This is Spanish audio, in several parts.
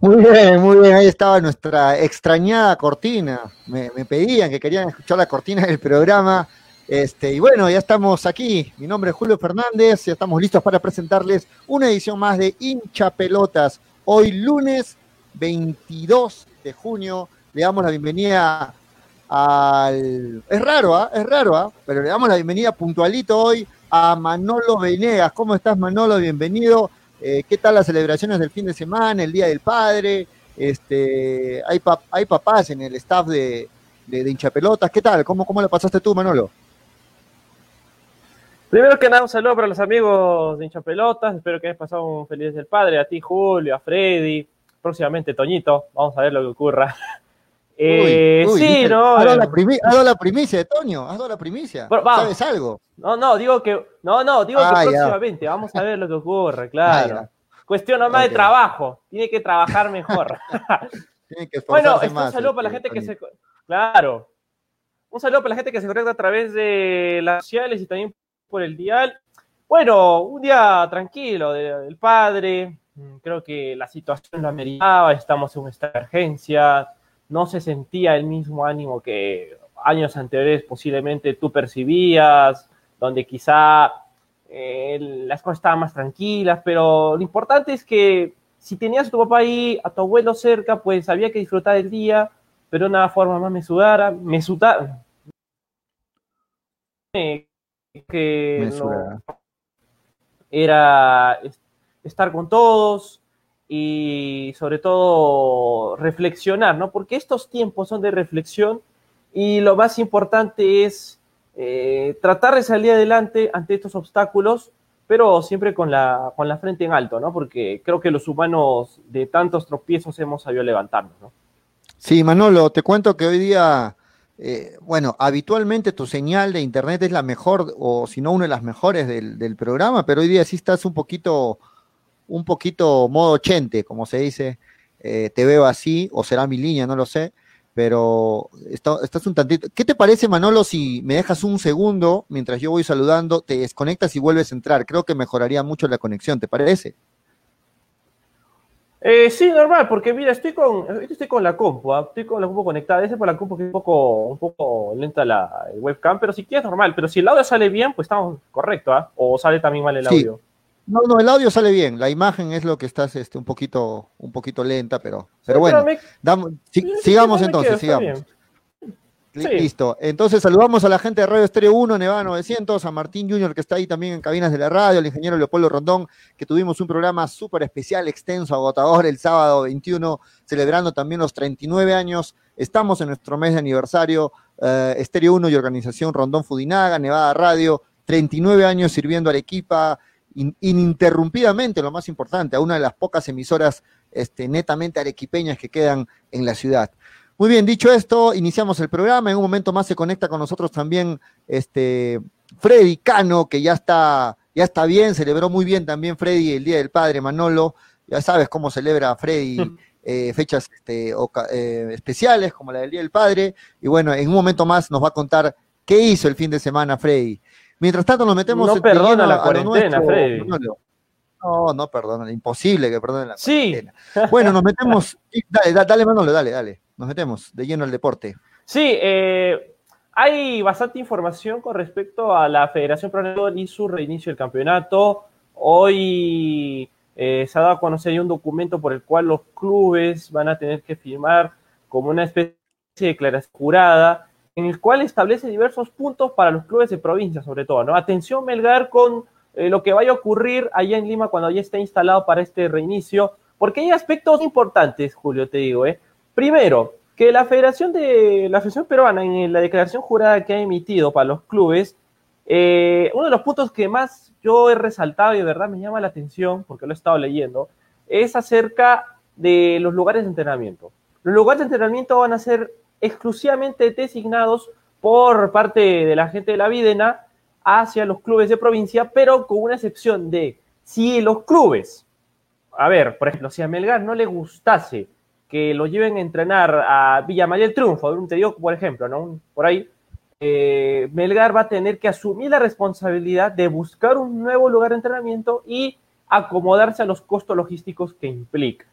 Muy bien, muy bien. Ahí estaba nuestra extrañada cortina. Me, pedían que querían escuchar la cortina del programa. Este, y bueno, ya estamos aquí. Mi nombre es Julio Fernández. Ya estamos listos para presentarles una edición más de Hincha Pelotas. Hoy lunes 22 de junio. Le damos la bienvenida al. Es raro, ¿ah? Es raro, ¿ah? Pero le damos la bienvenida puntualito hoy a Manolo Venegas. ¿Cómo estás, Manolo? Bienvenido. Eh, ¿Qué tal las celebraciones del fin de semana, el Día del Padre? Este, hay, hay papás en el staff de, de, hinchapelotas. ¿Qué tal? ¿Cómo, ¿Cómo lo pasaste tú, Manolo? Primero que nada, un saludo para los amigos de hinchapelotas. Espero que hayas pasado un feliz del padre. A ti, Julio, a Freddy, próximamente Toñito. Vamos a ver lo que ocurra. Eh, sí, ¿no? Has dado, la primicia, la primicia, Toño, dado la primicia. ¿Sabes algo? No, no, digo que, no, no, digo que ah, próximamente, vamos a ver lo que ocurre, claro. Cuestión nomás de trabajo, tiene que trabajar mejor. tiene que bueno, es un saludo para la gente que se, claro, un saludo para la gente que se conecta a través de las sociales y también por el dial. Bueno, un día tranquilo del padre, creo que la situación lo ameritaba, estamos en una emergencia, no se sentía el mismo ánimo que años anteriores posiblemente tú percibías, donde quizá eh, las cosas estaban más tranquilas, pero lo importante es que si tenías a tu papá ahí, a tu abuelo cerca, pues había que disfrutar el día, pero de una forma más mesudara, mesudara, que era estar con todos, y sobre todo reflexionar, ¿no? Porque estos tiempos son de reflexión y lo más importante es eh, tratar de salir adelante ante estos obstáculos, pero siempre con la, con la frente en alto, ¿no? Porque creo que los humanos de tantos tropiezos hemos sabido levantarnos, ¿no? Sí, Manolo, te cuento que hoy día, eh, bueno, habitualmente tu señal de internet es la mejor, o si no una de las mejores del, del programa, pero hoy día sí estás un poquito un poquito modo 80, como se dice. Eh, te veo así, o será mi línea, no lo sé, pero estás un tantito. ¿Qué te parece, Manolo, si me dejas un segundo mientras yo voy saludando, te desconectas y vuelves a entrar? Creo que mejoraría mucho la conexión, ¿te parece? Eh, sí, normal, porque mira, estoy con, estoy con la compu, ¿ah? estoy con la compu conectada, ese por la compu que es un poco, un poco lenta la webcam, pero si quieres normal, pero si el audio sale bien, pues estamos correcto, ¿ah? O sale también mal el audio. No, no, el audio sale bien. La imagen es lo que estás este, un poquito, un poquito lenta, pero, pero bueno. sigamos entonces, sigamos. Listo. Entonces saludamos a la gente de Radio Estéreo 1, Nevada 900, a Martín Junior que está ahí también en cabinas de la radio, al ingeniero Leopoldo Rondón, que tuvimos un programa súper especial, extenso, agotador el sábado 21, celebrando también los 39 años. Estamos en nuestro mes de aniversario, eh, Estéreo 1 y Organización Rondón Fudinaga, Nevada Radio, 39 años sirviendo a la ininterrumpidamente, lo más importante, a una de las pocas emisoras este, netamente arequipeñas que quedan en la ciudad. Muy bien, dicho esto, iniciamos el programa. En un momento más se conecta con nosotros también este, Freddy Cano, que ya está, ya está bien, celebró muy bien también Freddy el Día del Padre, Manolo. Ya sabes cómo celebra Freddy eh, fechas este, eh, especiales como la del Día del Padre. Y bueno, en un momento más nos va a contar qué hizo el fin de semana Freddy. Mientras tanto nos metemos... No perdona la cuarentena, Freddy. No, no perdona, imposible que perdone la cuarentena. Bueno, nos metemos... dale, dale, Manolo, dale, dale. Nos metemos de lleno al deporte. Sí, eh, hay bastante información con respecto a la Federación Pro y su reinicio del campeonato. Hoy eh, se ha dado a conocer un documento por el cual los clubes van a tener que firmar como una especie de declaración jurada en el cual establece diversos puntos para los clubes de provincia, sobre todo, ¿no? Atención, Melgar, con eh, lo que vaya a ocurrir allá en Lima cuando ya esté instalado para este reinicio, porque hay aspectos importantes, Julio, te digo, ¿eh? Primero, que la Federación de la Federación Peruana, en la declaración jurada que ha emitido para los clubes, eh, uno de los puntos que más yo he resaltado y de verdad me llama la atención, porque lo he estado leyendo, es acerca de los lugares de entrenamiento. Los lugares de entrenamiento van a ser exclusivamente designados por parte de la gente de la Videna hacia los clubes de provincia, pero con una excepción de si los clubes, a ver, por ejemplo, si a Melgar no le gustase que lo lleven a entrenar a Villa María del Triunfo, te digo, por ejemplo, ¿no? Por ahí, eh, Melgar va a tener que asumir la responsabilidad de buscar un nuevo lugar de entrenamiento y acomodarse a los costos logísticos que implica.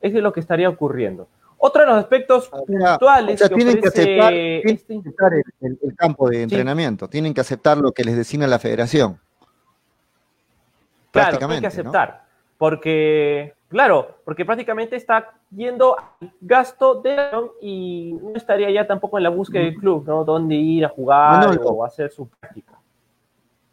es lo que estaría ocurriendo. Otro de los aspectos puntuales que tienen que aceptar, este el, campo de entrenamiento, tienen que aceptar lo que les designa la federación. Claro, tienen que aceptar, porque, claro, porque prácticamente está yendo al gasto de y no estaría ya tampoco en la búsqueda del club, ¿no? Dónde ir a jugar o hacer su práctica.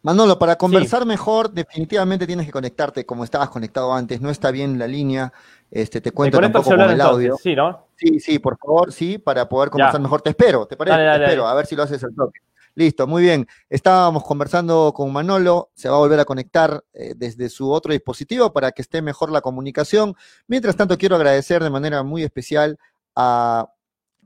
Manolo, para conversar mejor, definitivamente tienes que conectarte como estabas conectado antes. No está bien la línea. Este, te cuento tampoco con el audio. sí, ¿no? Sí, sí, por favor, sí, para poder conversar mejor. Te espero, ¿te parece? te espero, a ver si lo haces el toque. Listo, muy bien. Estábamos conversando con Manolo, se va a volver a conectar eh, desde su otro dispositivo para que esté mejor la comunicación. Mientras tanto, quiero agradecer de manera muy especial a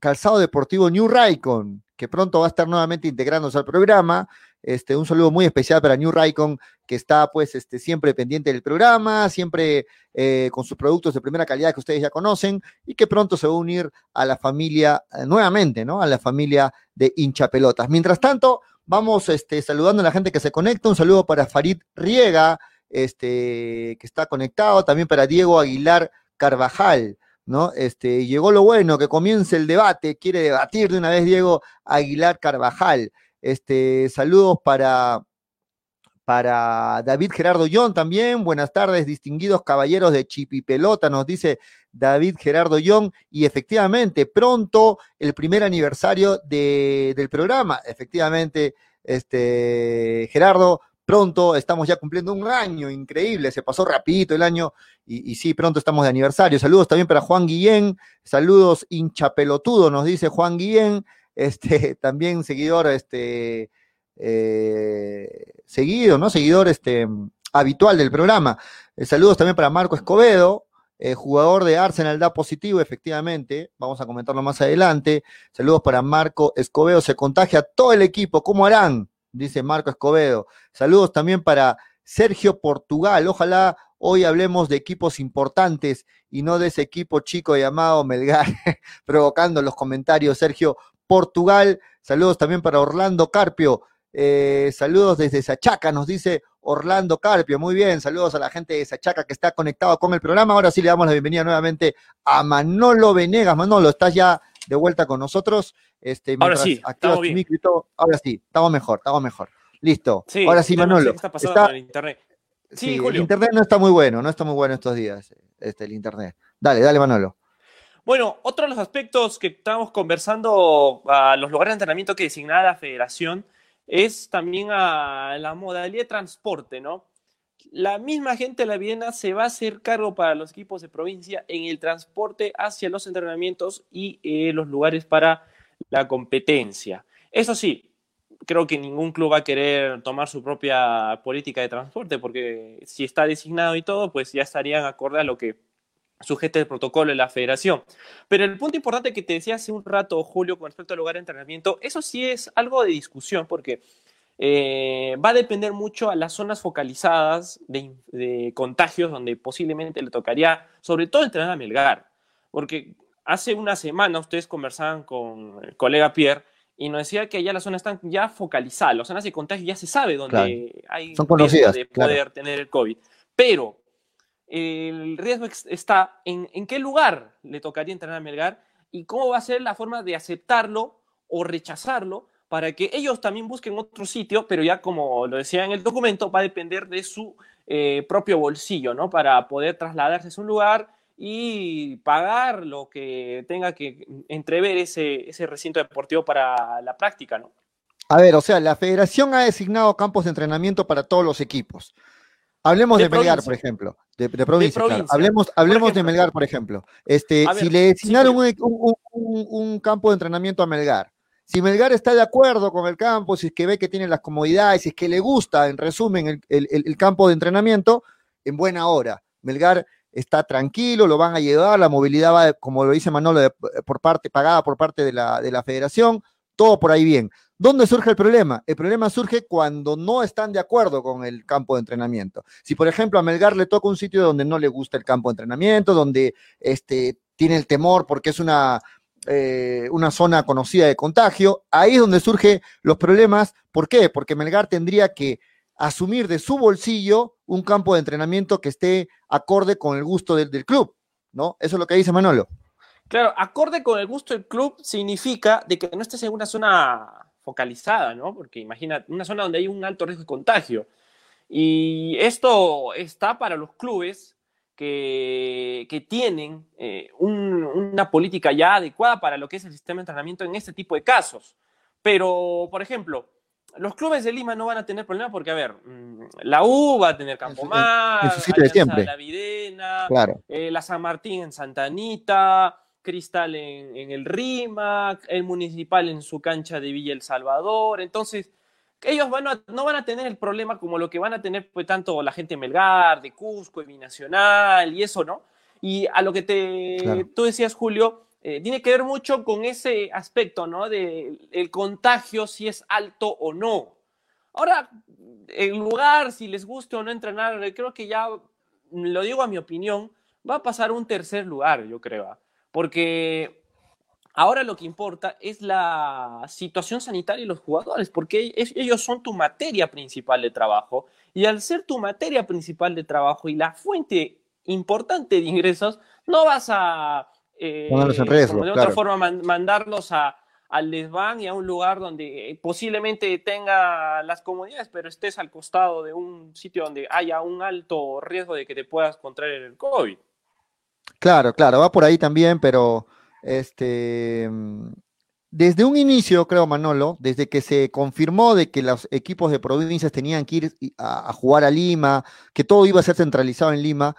Calzado Deportivo New Raycon, que pronto va a estar nuevamente integrándose al programa. Este, un saludo muy especial para New Raycon, que está pues este, siempre pendiente del programa, siempre eh, con sus productos de primera calidad que ustedes ya conocen y que pronto se va a unir a la familia, eh, nuevamente, ¿no? A la familia de hincha pelotas. Mientras tanto, vamos este, saludando a la gente que se conecta. Un saludo para Farid Riega, este, que está conectado, también para Diego Aguilar Carvajal. ¿no? Este, llegó lo bueno, que comience el debate, quiere debatir de una vez Diego Aguilar Carvajal. Este, saludos para, para David Gerardo John también. Buenas tardes, distinguidos caballeros de Chipipelota, nos dice David Gerardo Young. Y efectivamente, pronto el primer aniversario del programa. Efectivamente, este, Gerardo, pronto estamos ya cumpliendo un año, increíble, se pasó rapidito el año y, y, sí, pronto estamos de aniversario. Saludos también para Juan Guillén, saludos hinchapelotudo, nos dice Juan Guillén, este, también seguidor, este, eh, seguido, ¿no? Seguidor, este, habitual del programa. Eh, saludos también para Marco Escobedo, eh, jugador de Arsenal da positivo, efectivamente. Vamos a comentarlo más adelante. Saludos para Marco Escobedo. Se contagia todo el equipo. ¿Cómo harán? Dice Marco Escobedo. Saludos también para Sergio Portugal. Ojalá hoy hablemos de equipos importantes y no de ese equipo chico llamado Melgar, provocando los comentarios. Sergio Portugal. Saludos también para Orlando Carpio. Eh, saludos desde Sachaca, nos dice Orlando Carpio. Muy bien, saludos a la gente de Sachaca que está conectado con el programa. Ahora sí le damos la bienvenida nuevamente a Manolo Venegas. Manolo, estás ya de vuelta con nosotros. Este, ahora sí, estamos bien. ahora sí, estamos mejor, estamos mejor. Listo. ahora sí, Manolo. está pasando el internet? Sí, el internet no está muy bueno, no está muy bueno estos días, este, el internet. Dale, dale, Manolo. Bueno, otro de los aspectos que estamos conversando a los lugares de entrenamiento que designaba la federación es también a la modalidad de transporte, ¿no? La misma gente de la Viena se va a hacer cargo para los equipos de provincia en el transporte hacia los entrenamientos y eh, los lugares para la competencia. Eso sí, creo que ningún club va a querer tomar su propia política de transporte porque si está designado y todo, pues ya estarían acorde a lo que sujete el protocolo de la federación. Pero el punto importante que te decía hace un rato, Julio, con respecto al lugar de entrenamiento, eso sí es algo de discusión porque eh, va a depender mucho a las zonas focalizadas de, contagios donde posiblemente le tocaría, sobre todo, entrenar a Melgar. Porque hace una semana ustedes conversaban con el colega Pierre y nos decía que allá las zonas están ya focalizadas, las zonas de contagio ya se sabe dónde hay Son conocidas, de poder tener el COVID. Pero el riesgo está en, en qué lugar le tocaría entrenar a Melgar y cómo va a ser la forma de aceptarlo o rechazarlo para que ellos también busquen otro sitio, pero ya como lo decía en el documento, va a depender de su eh, propio bolsillo, ¿no? Para poder trasladarse a un lugar y pagar lo que tenga que entrever ese, ese recinto deportivo para la práctica, ¿no? A ver, o sea, la federación ha designado campos de entrenamiento para todos los equipos. Hablemos de, Melgar, por ejemplo. De, provincia, Hablemos, hablemos de Melgar, por ejemplo. Este, si le designaron un, campo de entrenamiento a Melgar, si Melgar está de acuerdo con el campo, si es que ve que tiene las comodidades, si es que le gusta, en resumen, el, campo de entrenamiento, en buena hora. Melgar está tranquilo, lo van a llevar, la movilidad va, como lo dice Manolo, por parte, pagada por parte de la, de la federación, todo por ahí bien. ¿Dónde surge el problema? El problema surge cuando no están de acuerdo con el campo de entrenamiento. Si, por ejemplo, a Melgar le toca un sitio donde no le gusta el campo de entrenamiento, donde este, tiene el temor porque es una, eh, una zona conocida de contagio, ahí es donde surgen los problemas. ¿Por qué? Porque Melgar tendría que asumir de su bolsillo un campo de entrenamiento que esté acorde con el gusto del, del club. ¿no? Eso es lo que dice Manolo. Claro, acorde con el gusto del club significa de que no estés en una zona focalizada, ¿no? Porque imagina, una zona donde hay un alto riesgo de contagio. Y esto está para los clubes que, que tienen eh, una política ya adecuada para lo que es el sistema de entrenamiento en este tipo de casos. Pero, por ejemplo, los clubes de Lima no van a tener problema porque, a ver, mm, la U va a tener Campo Mar, La Videna, claro. Eh, la San Martín en Santa Anita, Cristal en, el RIMAC, el Municipal en su cancha de Villa El Salvador. Entonces, ellos van no van a tener el problema como lo que van a tener pues, tanto la gente de Melgar, de Cusco, de Binacional y eso, ¿no? Y a lo que te, tú decías, Julio, eh, tiene que ver mucho con ese aspecto, ¿no? De el contagio, si es alto o no. Ahora, el lugar, si les guste o no entrenar, creo que ya, lo digo a mi opinión, va a pasar un tercer lugar, yo creo. Porque ahora lo que importa es la situación sanitaria de los jugadores, porque ellos son tu materia principal de trabajo. Y al ser tu materia principal de trabajo y la fuente importante de ingresos, no vas a eh, de otra forma, mandarlos a, al desván y a un lugar donde eh, posiblemente tenga las comodidades, pero estés al costado de un sitio donde haya un alto riesgo de que te puedas contraer el COVID. Claro, claro, va por ahí también, pero este desde un inicio, creo, Manolo, desde que se confirmó de que los equipos de provincias tenían que ir a jugar a Lima, que todo iba a ser centralizado en Lima,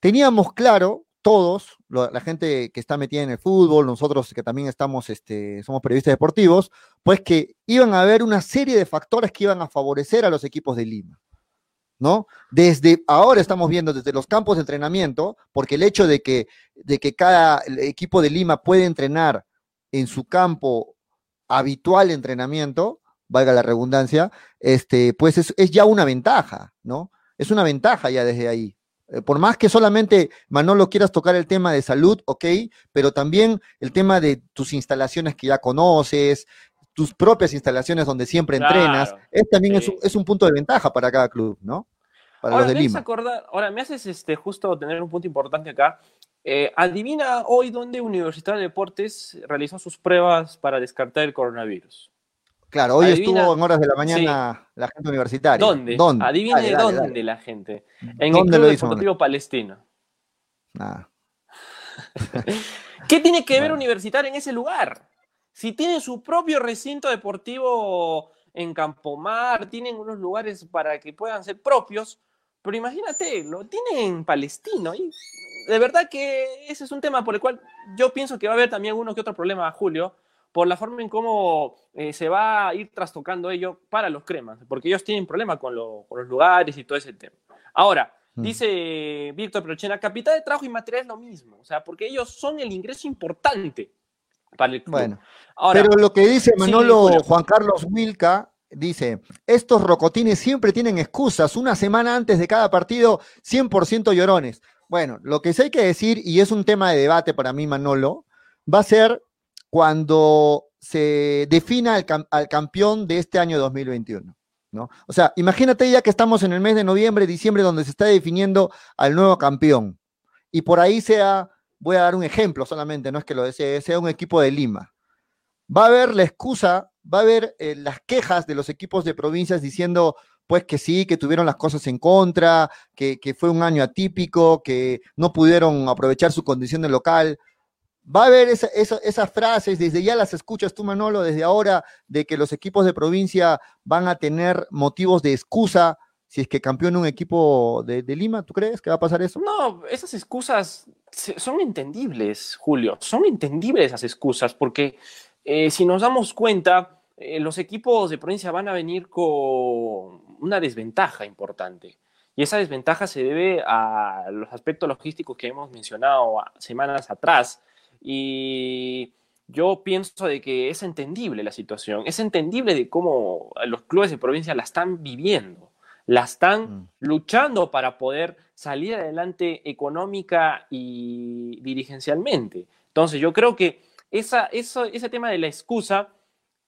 teníamos claro todos, la gente que está metida en el fútbol, nosotros que también estamos, este, somos periodistas deportivos, pues que iban a haber una serie de factores que iban a favorecer a los equipos de Lima. ¿No? Desde ahora estamos viendo desde los campos de entrenamiento, porque el hecho de que, de que cada equipo de Lima puede entrenar en su campo habitual de entrenamiento, valga la redundancia, este, pues es, es ya una ventaja, ¿no? Es una ventaja ya desde ahí. Eh, por más que solamente, Manolo, quieras tocar el tema de salud, ok, pero también el tema de tus instalaciones que ya conoces, tus propias instalaciones donde siempre entrenas, es también es, un, punto de ventaja para cada club, ¿no? Para ahora, los de me Lima. ahora, me haces este, justo tener un punto importante acá. Eh, adivina hoy dónde Universidad de Deportes realizó sus pruebas para descartar el coronavirus. Claro, hoy estuvo en horas de la mañana la gente universitaria. ¿Dónde? ¿Dónde? Adivine dónde la gente. En el Club Deportivo Palestino. Ah. ¿Qué tiene que ver Universitario en ese lugar? Si tiene su propio recinto deportivo en Campomar, tienen unos lugares para que puedan ser propios, pero imagínate, lo tienen en Palestino. Y de verdad que ese es un tema por el cual yo pienso que va a haber también uno que otro problema, Julio, por la forma en cómo eh, se va a ir trastocando ello para los cremas, porque ellos tienen problema con, los lugares y todo ese tema. Ahora, mm. dice Víctor Prochena, capital de trabajo y material es lo mismo, o sea, porque ellos son el ingreso importante para el club. Bueno, pero lo que dice Manolo Juan Carlos Wilca, dice, estos rocotines siempre tienen excusas, una semana antes de cada partido, 100% llorones. Bueno, lo que sí hay que decir, y es un tema de debate para mí, Manolo, va a ser cuando se defina al, campeón de este año 2021. ¿no? O sea, imagínate ya que estamos en el mes de noviembre, diciembre, donde se está definiendo al nuevo campeón. Y por ahí sea, voy a dar un ejemplo solamente, no es que lo desee, sea un equipo de Lima. Va a haber la excusa, va a haber eh, las quejas de los equipos de provincias diciendo, pues que sí, que tuvieron las cosas en contra, que, fue un año atípico, que no pudieron aprovechar su condición de local. Va a haber esas frases, desde ya las escuchas tú, Manolo, desde ahora, de que los equipos de provincia van a tener motivos de excusa si es que campeón un equipo de, Lima, ¿tú crees que va a pasar eso? No, esas excusas son entendibles, Julio, son entendibles esas excusas, porque eh, si nos damos cuenta, eh, los equipos de provincia van a venir con una desventaja importante. Y esa desventaja se debe a los aspectos logísticos que hemos mencionado semanas atrás, y yo pienso de que es entendible la situación, es entendible de cómo los clubes de provincia la están viviendo, la están mm. luchando para poder salir adelante económica y dirigencialmente. Entonces yo creo que esa, ese tema de la excusa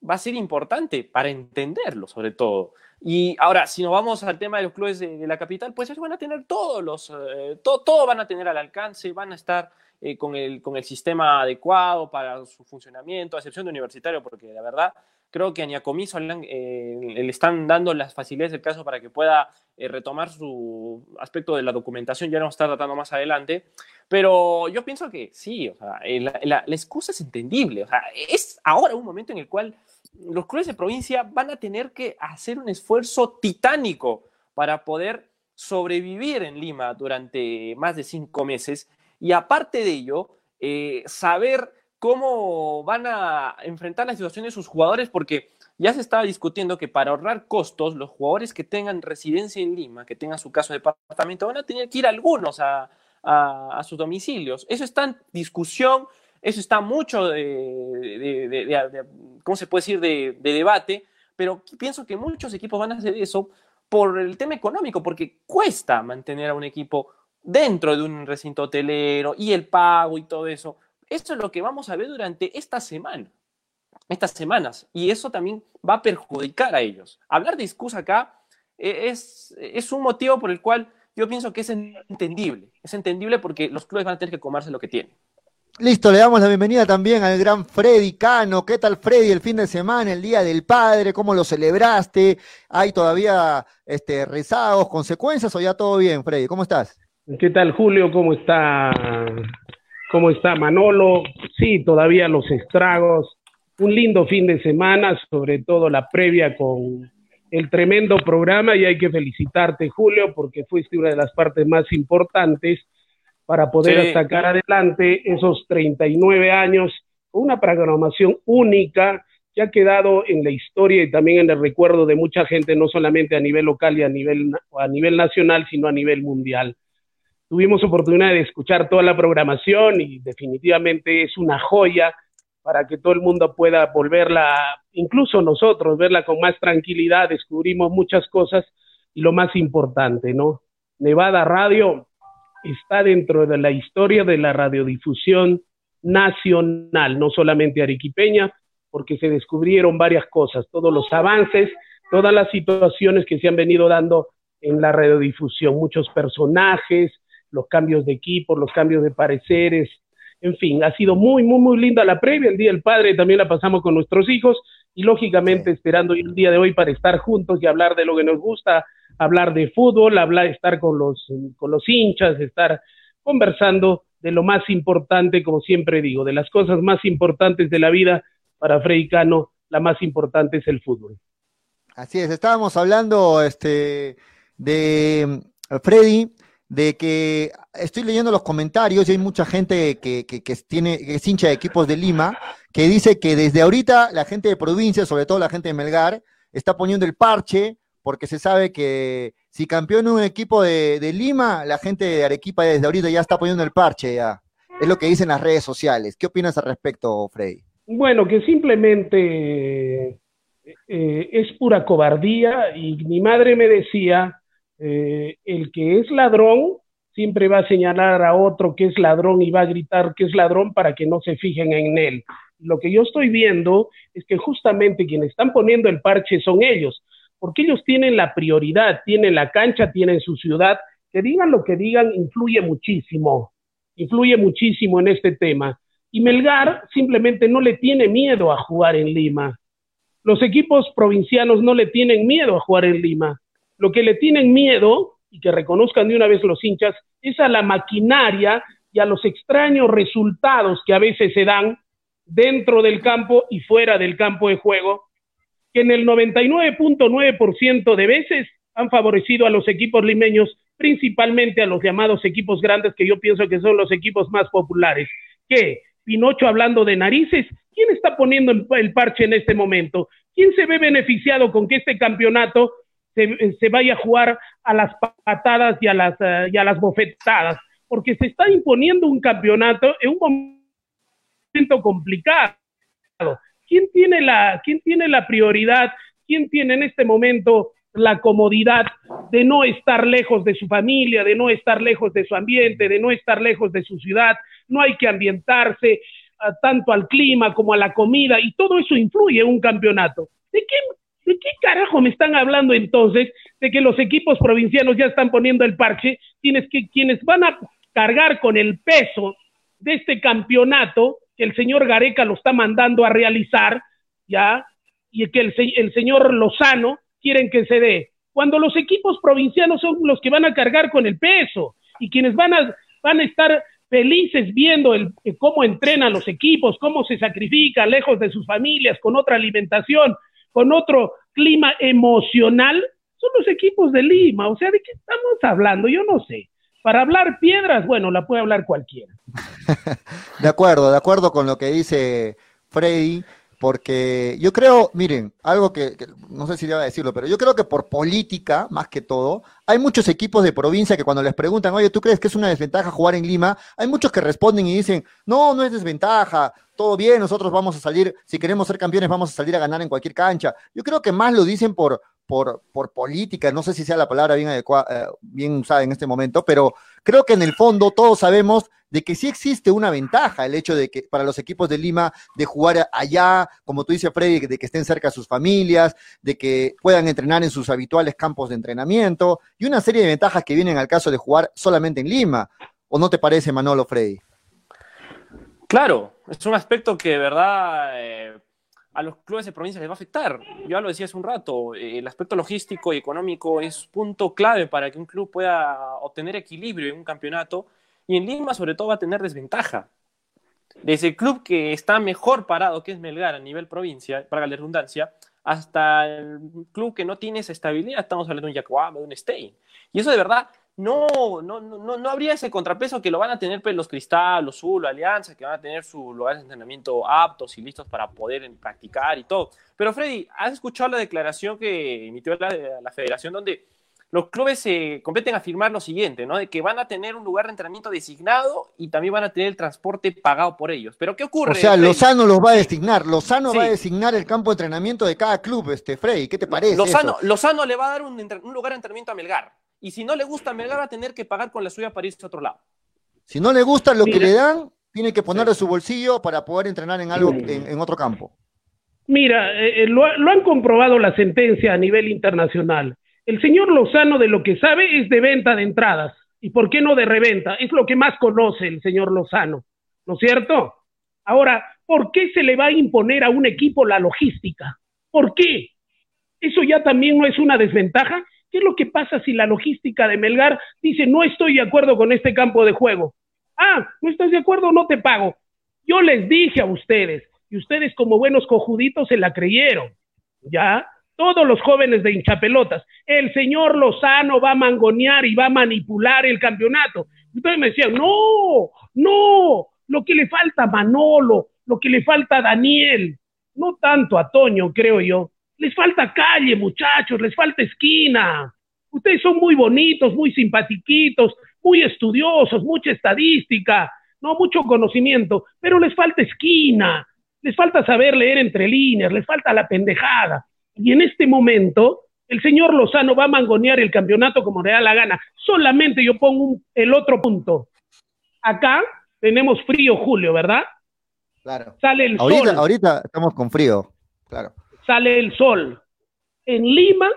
va a ser importante para entenderlo sobre todo. Y ahora, si nos vamos al tema de los clubes de, la capital, pues ellos van a tener todos los, eh, todo, van a tener al alcance, van a estar eh, con, el, con el sistema adecuado para su funcionamiento, a excepción de universitario, porque la verdad creo que a Niacomiso eh, le están dando las facilidades del caso para que pueda retomar su aspecto de la documentación, ya lo vamos a estar tratando más adelante, pero yo pienso que sí, o sea, la, la, excusa es entendible, o sea, es ahora un momento en el cual los clubes de provincia van a tener que hacer un esfuerzo titánico para poder sobrevivir en Lima durante más de cinco meses y aparte de ello, eh, saber cómo van a enfrentar la situación de sus jugadores porque ya se estaba discutiendo que para ahorrar costos, los jugadores que tengan residencia en Lima, que tengan su caso de departamento, van a tener que ir algunos a, a sus domicilios. Eso está en discusión eso está mucho de, ¿cómo se puede decir?, de, debate, pero pienso que muchos equipos van a hacer eso por el tema económico, porque cuesta mantener a un equipo dentro de un recinto hotelero y el pago y todo eso. Esto es lo que vamos a ver durante esta semana, estas semanas, y eso también va a perjudicar a ellos. Hablar de excusa acá eh, es, es un motivo por el cual yo pienso que es entendible. Es entendible porque los clubes van a tener que comerse lo que tienen. Listo, le damos la bienvenida también al gran Freddy Cano. ¿Qué tal, Freddy, el fin de semana, el Día del Padre? ¿Cómo lo celebraste? ¿Hay todavía este, rezagos, consecuencias o ya todo bien, Freddy? ¿Cómo estás? ¿Qué tal, Julio? ¿Cómo está? ¿Cómo está Manolo? Sí, todavía los estragos. Un lindo fin de semana, sobre todo la previa con el tremendo programa y hay que felicitarte, Julio, porque fuiste una de las partes más importantes para poder sacar adelante esos 39 años con una programación única que ha quedado en la historia y también en el recuerdo de mucha gente, no solamente a nivel local y a nivel, a nivel nacional, sino a nivel mundial. Tuvimos oportunidad de escuchar toda la programación y definitivamente es una joya para que todo el mundo pueda volverla, incluso nosotros, verla con más tranquilidad, descubrimos muchas cosas y lo más importante, ¿no? Nevada Radio está dentro de la historia de la radiodifusión nacional, no solamente arequipeña, porque se descubrieron varias cosas, todos los avances, todas las situaciones que se han venido dando en la radiodifusión, muchos personajes, los cambios de equipo, los cambios de pareceres, en fin, ha sido muy, muy, muy linda la previa, el Día del Padre también la pasamos con nuestros hijos y lógicamente esperando el día de hoy para estar juntos y hablar de lo que nos gusta, hablar de fútbol, hablar, estar con los, con los hinchas, estar conversando de lo más importante, como siempre digo, de las cosas más importantes de la vida para Freddy Cano, la más importante es el fútbol. Así es, estábamos hablando este, de Freddy, de que estoy leyendo los comentarios y hay mucha gente que, que, que, tiene, que es hincha de equipos de Lima, que dice que desde ahorita la gente de provincia, sobre todo la gente de Melgar, está poniendo el parche porque se sabe que si campeón un equipo de, Lima, la gente de Arequipa desde ahorita ya está poniendo el parche ya. Es lo que dicen las redes sociales. ¿Qué opinas al respecto, Freddy? Bueno, que simplemente eh, es pura cobardía y mi madre me decía, eh, el que es ladrón siempre va a señalar a otro que es ladrón y va a gritar que es ladrón para que no se fijen en él. Lo que yo estoy viendo es que justamente quienes están poniendo el parche son ellos porque ellos tienen la prioridad, tienen la cancha, tienen su ciudad, que digan lo que digan, influye muchísimo, influye muchísimo en este tema. Y Melgar simplemente no le tiene miedo a jugar en Lima. Los equipos provincianos no le tienen miedo a jugar en Lima. Lo que le tienen miedo, y que reconozcan de una vez los hinchas, es a la maquinaria y a los extraños resultados que a veces se dan dentro del campo y fuera del campo de juego, que en el 99.9% de veces han favorecido a los equipos limeños, principalmente a los llamados equipos grandes, que yo pienso que son los equipos más populares. ¿Qué? Pinocho hablando de narices, ¿quién está poniendo el parche en este momento? ¿Quién se ve beneficiado con que este campeonato se, vaya a jugar a las patadas y a las, eh, y a las bofetadas? Porque se está imponiendo un campeonato en un momento complicado. ¿quién tiene la, quién tiene la prioridad? ¿Quién tiene en este momento la comodidad de no estar lejos de su familia, de no estar lejos de su ambiente, de no estar lejos de su ciudad? No hay que ambientarse ah, tanto al clima como a la comida y todo eso influye en un campeonato. ¿De ¿De qué carajo me están hablando entonces de que los equipos provincianos ya están poniendo el parche? Quienes, que, quienes van a cargar con el peso de este campeonato que el señor Gareca lo está mandando a realizar, ¿ya? Y que el, señor Lozano quieren que se dé. Cuando los equipos provincianos son los que van a cargar con el peso y quienes van a, van a estar felices viendo el, cómo entrenan los equipos, cómo se sacrifican lejos de sus familias, con otra alimentación, con otro clima emocional, son los equipos de Lima. O sea, ¿de qué estamos hablando? Yo no sé. Para hablar piedras, bueno, la puede hablar cualquiera. de acuerdo, de acuerdo con lo que dice Freddy porque yo creo, miren, algo que, no sé si debo decirlo, pero yo creo que por política, más que todo, hay muchos equipos de provincia que cuando les preguntan, oye, ¿tú crees que es una desventaja jugar en Lima? Hay muchos que responden y dicen, no, no es desventaja, todo bien, nosotros vamos a salir, si queremos ser campeones, vamos a salir a ganar en cualquier cancha. Yo creo que más lo dicen por, por, por política, no sé si sea la palabra bien, adecuada, eh, bien usada en este momento, pero creo que en el fondo todos sabemos de que sí existe una ventaja el hecho de que para los equipos de Lima de jugar allá, como tú dices Freddy, de que estén cerca de sus familias, de que puedan entrenar en sus habituales campos de entrenamiento y una serie de ventajas que vienen al caso de jugar solamente en Lima. ¿O no te parece, Manolo Freddy? Claro, es un aspecto que de verdad eh, a los clubes de provincia les va a afectar. Ya lo decía hace un rato, eh, el aspecto logístico y económico es punto clave para que un club pueda obtener equilibrio en un campeonato y en Lima sobre todo va a tener desventaja. Desde el club que está mejor parado, que es Melgar a nivel provincia, para la redundancia, hasta el club que no tiene esa estabilidad, estamos hablando de un Yacuama, de un Stein. Y eso de verdad no, no, no, no habría ese contrapeso que lo van a tener pues, los Cristal, los Zul, Alianza, que van a tener sus lugares de entrenamiento aptos y listos para poder practicar y todo. Pero Freddy, ¿has escuchado la declaración que emitió la, la federación donde los clubes se competen a afirmar lo siguiente, ¿no? De que van a tener un lugar de entrenamiento designado y también van a tener el transporte pagado por ellos. Pero ¿qué ocurre? O sea, Lozano los va a designar, Lozano va a designar el campo de entrenamiento de cada club, este Frey, ¿qué te parece? Lozano, Lozano le va a dar un, lugar de entrenamiento a Melgar. Y si no le gusta Melgar, va a tener que pagar con la suya para irse a otro lado. Si no le gusta lo que le dan, tiene que ponerle su bolsillo para poder entrenar en algo, en, otro campo. Mira, eh, eh, lo, lo han comprobado la sentencia a nivel internacional el señor Lozano de lo que sabe es de venta de entradas. ¿Y por qué no de reventa? Es lo que más conoce el señor Lozano, ¿no es cierto? Ahora, ¿por qué se le va a imponer a un equipo la logística? ¿Por qué? ¿Eso ya también no es una desventaja? ¿Qué es lo que pasa si la logística de Melgar dice no estoy de acuerdo con este campo de juego? Ah, ¿no estás de acuerdo? No te pago. Yo les dije a ustedes, y ustedes como buenos cojuditos se la creyeron, ¿ya? todos los jóvenes de hinchapelotas, el señor Lozano va a mangonear y va a manipular el campeonato. Entonces me decían, no, no, lo que le falta a Manolo, lo que le falta a Daniel, no tanto a Toño, creo yo, les falta calle, muchachos, les falta esquina. Ustedes son muy bonitos, muy simpatiquitos, muy estudiosos, mucha estadística, no mucho conocimiento, pero les falta esquina, les falta saber leer entre líneas, les falta la pendejada. Y en este momento, el señor Lozano va a mangonear el campeonato como le da la gana. Solamente yo pongo el otro punto. Acá tenemos frío, Julio, ¿verdad? Claro. Sale el sol. Ahorita estamos con frío, claro. Sale el sol. En Lima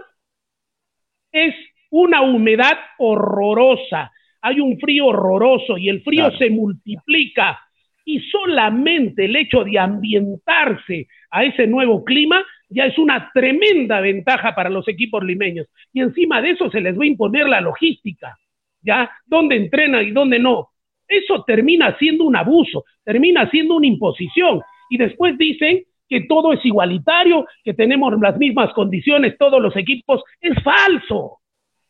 es una humedad horrorosa. Hay un frío horroroso y el frío se multiplica. Y solamente el hecho de ambientarse a ese nuevo clima ya es una tremenda ventaja para los equipos limeños. Y encima de eso se les va a imponer la logística, ¿ya? ¿Dónde entrenan y dónde no? Eso termina siendo un abuso, termina siendo una imposición. Y después dicen que todo es igualitario, que tenemos las mismas condiciones todos los equipos. Es falso,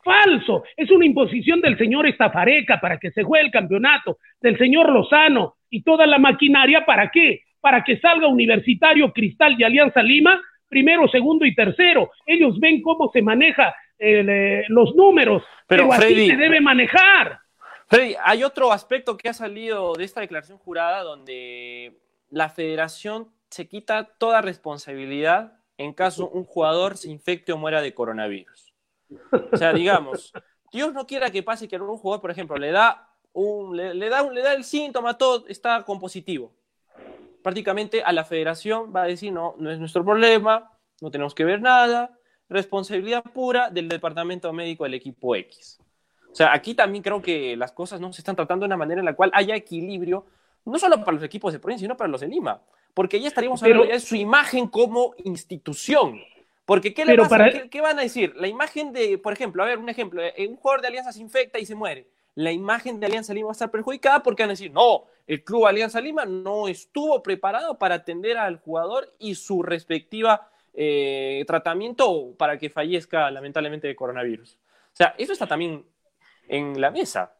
falso. Es una imposición del señor Estafareca para que se juegue el campeonato, del señor Lozano y toda la maquinaria, ¿para qué? Para que salga Universitario Cristal de Alianza Lima primero, segundo y tercero. Ellos ven cómo se maneja eh, los números, pero, así se debe manejar. Freddy, hay otro aspecto que ha salido de esta declaración jurada donde la federación se quita toda responsabilidad en caso un jugador se infecte o muera de coronavirus. O sea, digamos, Dios no quiera que pase que algún jugador, por ejemplo, le da un, le, da, le da el síntoma, todo está compositivo prácticamente a la federación va a decir, no, no es nuestro problema, no tenemos que ver nada, responsabilidad pura del departamento médico del equipo X. O sea, aquí también creo que las cosas no se están tratando de una manera en la cual haya equilibrio, no solo para los equipos de provincia, sino para los de Lima, porque ya estaríamos hablando de su imagen como institución. Porque ¿qué, le ¿qué, van a decir? La imagen de, por ejemplo, a ver, un ejemplo, eh, un jugador de Alianza se infecta y se muere. La imagen de Alianza Lima va a estar perjudicada porque van a decir, no, el club Alianza Lima no estuvo preparado para atender al jugador y su respectiva eh, tratamiento para que fallezca lamentablemente de coronavirus. O sea, eso está también en la mesa.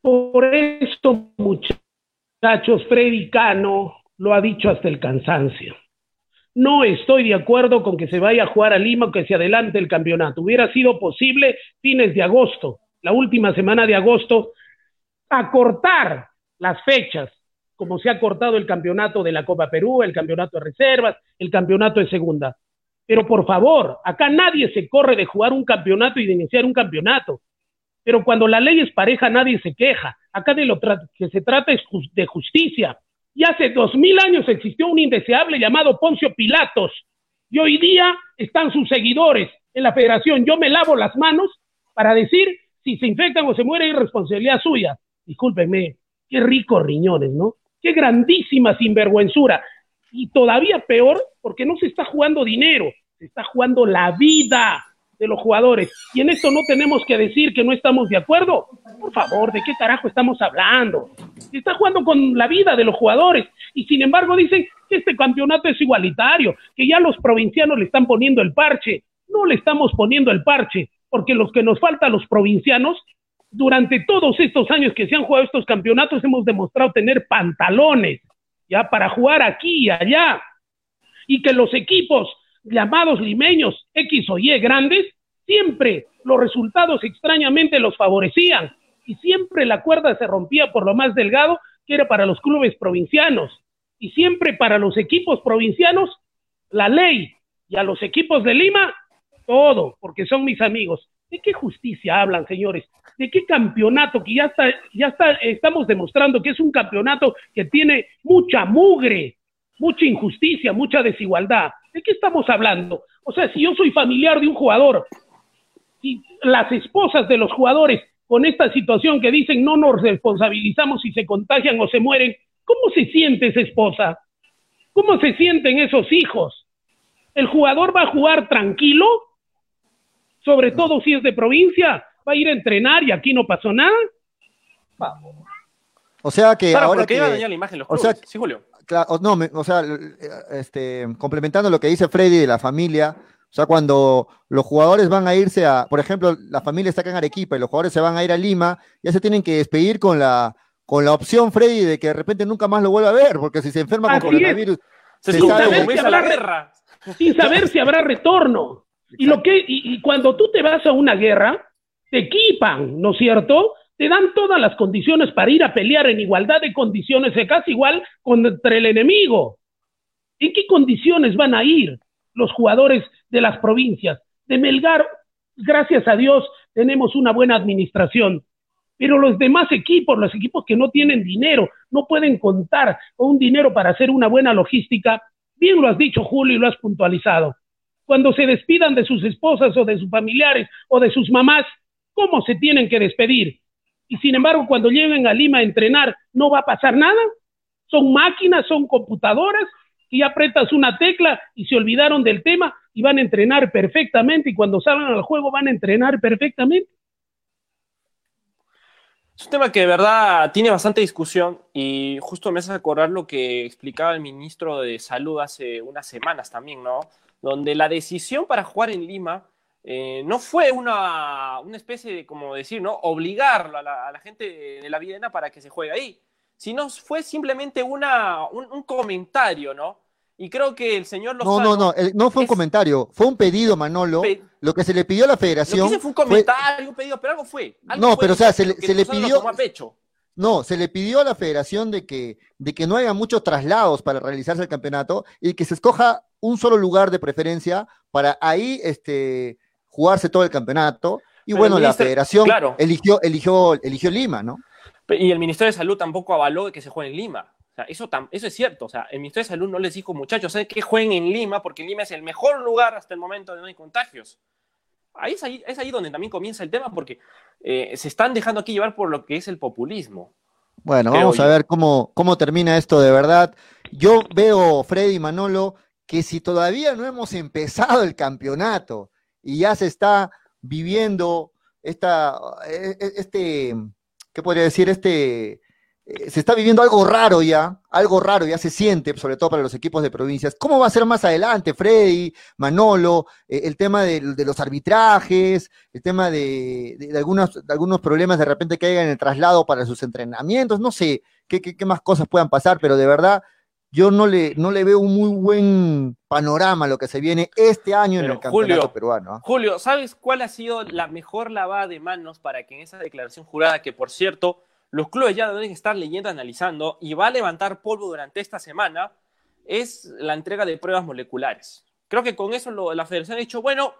Por eso, muchachos, Freddy Cano lo ha dicho hasta el cansancio. No estoy de acuerdo con que se vaya a jugar a Lima o que se adelante el campeonato. Hubiera sido posible fines de agosto, la última semana de agosto, acortar las fechas, como se ha cortado el campeonato de la Copa Perú, el campeonato de reservas, el campeonato de segunda. Pero por favor, acá nadie se corre de jugar un campeonato y de iniciar un campeonato. Pero cuando la ley es pareja, nadie se queja. Acá de lo que se trata es de justicia. Y hace dos mil años existió un indeseable llamado Poncio Pilatos. Y hoy día están sus seguidores en la federación. Yo me lavo las manos para decir si se infectan o se mueren es responsabilidad suya. Discúlpenme, qué ricos riñones, ¿no? Qué grandísima sinvergüenzura. Y todavía peor porque no se está jugando dinero, se está jugando la vida de los jugadores. Y en esto no tenemos que decir que no estamos de acuerdo. Por favor, ¿de qué carajo estamos hablando? Se está jugando con la vida de los jugadores. Y sin embargo dicen que este campeonato es igualitario, que ya los provincianos le están poniendo el parche. No le estamos poniendo el parche, porque los que nos faltan los provincianos, durante todos estos años que se han jugado estos campeonatos, hemos demostrado tener pantalones, ya para jugar aquí y allá. Y que los equipos llamados limeños X o Y grandes, siempre los resultados extrañamente los favorecían y siempre la cuerda se rompía por lo más delgado que era para los clubes provincianos y siempre para los equipos provincianos la ley y a los equipos de Lima todo, porque son mis amigos. ¿De qué justicia hablan, señores? ¿De qué campeonato que ya está ya está estamos demostrando que es un campeonato que tiene mucha mugre, mucha injusticia, mucha desigualdad? ¿De qué estamos hablando? O sea, si yo soy familiar de un jugador, si las esposas de los jugadores con esta situación que dicen no nos responsabilizamos si se contagian o se mueren, ¿cómo se siente esa esposa? ¿Cómo se sienten esos hijos? ¿El jugador va a jugar tranquilo? Sobre todo si es de provincia, va a ir a entrenar y aquí no pasó nada. Vamos. O sea que ahora que, a dañar la imagen los clubes. sí, Julio no, o sea, este, complementando lo que dice Freddy de la familia, o sea, cuando los jugadores van a irse a, por ejemplo, la familia está acá en Arequipa y los jugadores se van a ir a Lima, ya se tienen que despedir con la, con la opción, Freddy, de que de repente nunca más lo vuelva a ver, porque si se enferma con coronavirus, se sin, saber si habrá, sin saber si habrá retorno. Y, lo que, y cuando tú te vas a una guerra, te equipan, ¿no es cierto? Te dan todas las condiciones para ir a pelear en igualdad de condiciones, casi igual contra el enemigo. ¿En qué condiciones van a ir los jugadores de las provincias? De Melgar, gracias a Dios, tenemos una buena administración, pero los demás equipos, los equipos que no tienen dinero, no pueden contar con un dinero para hacer una buena logística, bien lo has dicho Julio y lo has puntualizado. Cuando se despidan de sus esposas o de sus familiares o de sus mamás, ¿cómo se tienen que despedir? Y sin embargo cuando lleguen a Lima a entrenar no va a pasar nada. Son máquinas, son computadoras y apretas una tecla y se olvidaron del tema y van a entrenar perfectamente y cuando salgan al juego van a entrenar perfectamente. Es un tema que de verdad tiene bastante discusión y justo me hace acordar lo que explicaba el ministro de Salud hace unas semanas también, ¿no? Donde la decisión para jugar en Lima eh, no fue una, especie de, como decir, ¿no? Obligar a la, gente de la Videna para que se juegue ahí, sino fue simplemente una, un, comentario, ¿no? Y creo que el señor Lozano... No, no, no, no fue un comentario, fue un pedido, Manolo. lo que se le pidió a la federación... Lo fue un comentario, un pedido, pero algo fue. no, pero o sea, se, le pidió... No, se le pidió a la federación de que, de que no haya muchos traslados para realizarse el campeonato y que se escoja un solo lugar de preferencia para ahí este, jugarse todo el campeonato. Y bueno, la federación eligió, eligió, eligió Lima, ¿no? Y el Ministerio de Salud tampoco avaló que se juegue en Lima. sea, eso, eso es cierto. O sea, el Ministerio de Salud no les dijo, muchachos, ¿saben que jueguen en Lima? Porque Lima es el mejor lugar hasta el momento de no hay contagios. Ahí es, ahí, es ahí donde también comienza el tema, porque eh, se están dejando aquí llevar por lo que es el populismo. Bueno, vamos a ver cómo, cómo termina esto de verdad. Yo veo, Freddy Manolo, que si todavía no hemos empezado el campeonato y ya se está viviendo esta, e, e, este, ¿qué podría decir? Este, eh, se está viviendo algo raro ya, algo raro ya se siente, sobre todo para los equipos de provincias. ¿Cómo va a ser más adelante, Freddy, Manolo, eh, el tema de, los arbitrajes, el tema de, algunos, algunos problemas de repente que haya en el traslado para sus entrenamientos? No sé qué, qué, más cosas puedan pasar, pero de verdad yo no le, no le veo un muy buen panorama a lo que se viene este año en el campeonato peruano. ¿ah? Julio, ¿sabes cuál ha sido la mejor lavada de manos para que en esa declaración jurada, que por cierto, los clubes ya deben estar leyendo, analizando y va a levantar polvo durante esta semana, es la entrega de pruebas moleculares. Creo que con eso la federación ha dicho, bueno,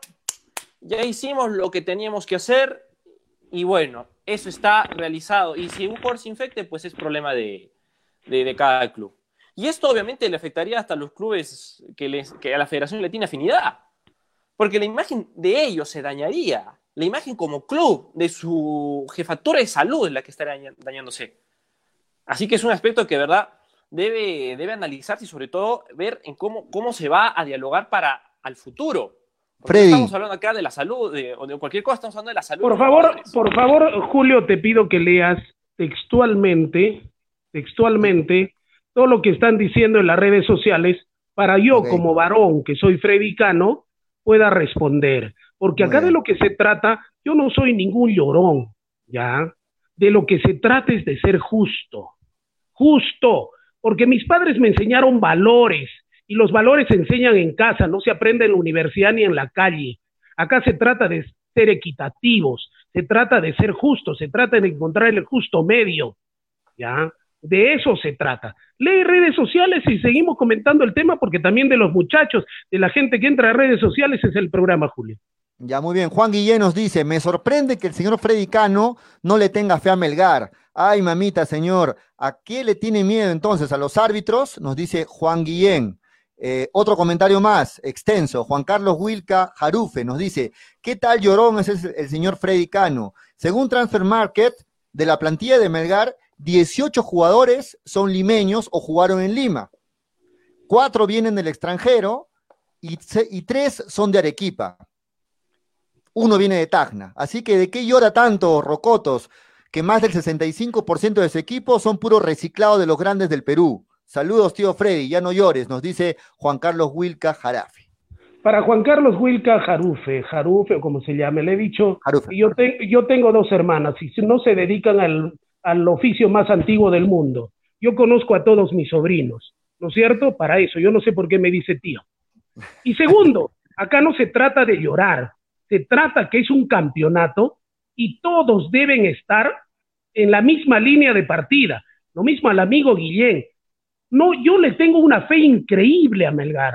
ya hicimos lo que teníamos que hacer y bueno, eso está realizado. Y si un jugador se infecte, pues es problema de, cada club. Y esto obviamente le afectaría hasta a los clubes que, que a la federación le tiene afinidad, porque la imagen de ellos se dañaría la imagen como club de su jefatura de salud es la que está dañándose. Así que es un aspecto que, de verdad, debe, debe analizarse y sobre todo ver en cómo, cómo se va a dialogar para al futuro. Freddy. Estamos hablando acá de la salud o de cualquier cosa, estamos hablando de la salud. Por favor, por favor, Julio, te pido que leas textualmente, textualmente, todo lo que están diciendo en las redes sociales para yo, como varón, que soy Freddy Cano, pueda responder. Porque acá de lo que se trata, yo no soy ningún llorón, ¿ya? De lo que se trata es de ser justo, justo, porque mis padres me enseñaron valores y los valores se enseñan en casa, no se aprende en la universidad ni en la calle. Acá se trata de ser equitativos, se trata de ser justos, se trata de encontrar el justo medio, ¿ya? De eso se trata. Lee redes sociales y seguimos comentando el tema porque también de los muchachos, de la gente que entra a redes sociales es el programa, Julio. Ya, muy bien. Juan Guillén nos dice, me sorprende que el señor Freddy Cano no le tenga fe a Melgar. Ay, mamita, señor, ¿a qué le tiene miedo entonces? ¿A los árbitros? Nos dice Juan Guillén. Eh, otro comentario más, extenso. Juan Carlos Wilca Jarufe nos dice, ¿qué tal llorón es el, el señor Freddy Cano? Según Transfer Market, de la plantilla de Melgar, 18 jugadores son limeños o jugaron en Lima. Cuatro vienen del extranjero y, y tres son de Arequipa uno viene de Tacna. Así que, ¿de qué llora tanto Rocotos? Que más del 65% de su equipo son puro reciclado de los grandes del Perú. Saludos, tío Freddy, ya no llores, nos dice Juan Carlos Wilca Jarafe. Para Juan Carlos Wilca Jarufe, Jarufe o como se llame, le he dicho, yo, yo tengo dos hermanas y no se dedican al, al oficio más antiguo del mundo. Yo conozco a todos mis sobrinos, ¿no es cierto? Para eso, yo no sé por qué me dice tío. Y segundo, acá no se trata de llorar, se trata que es un campeonato y todos deben estar en la misma línea de partida. Lo mismo al amigo Guillén. No, yo le tengo una fe increíble a Melgar,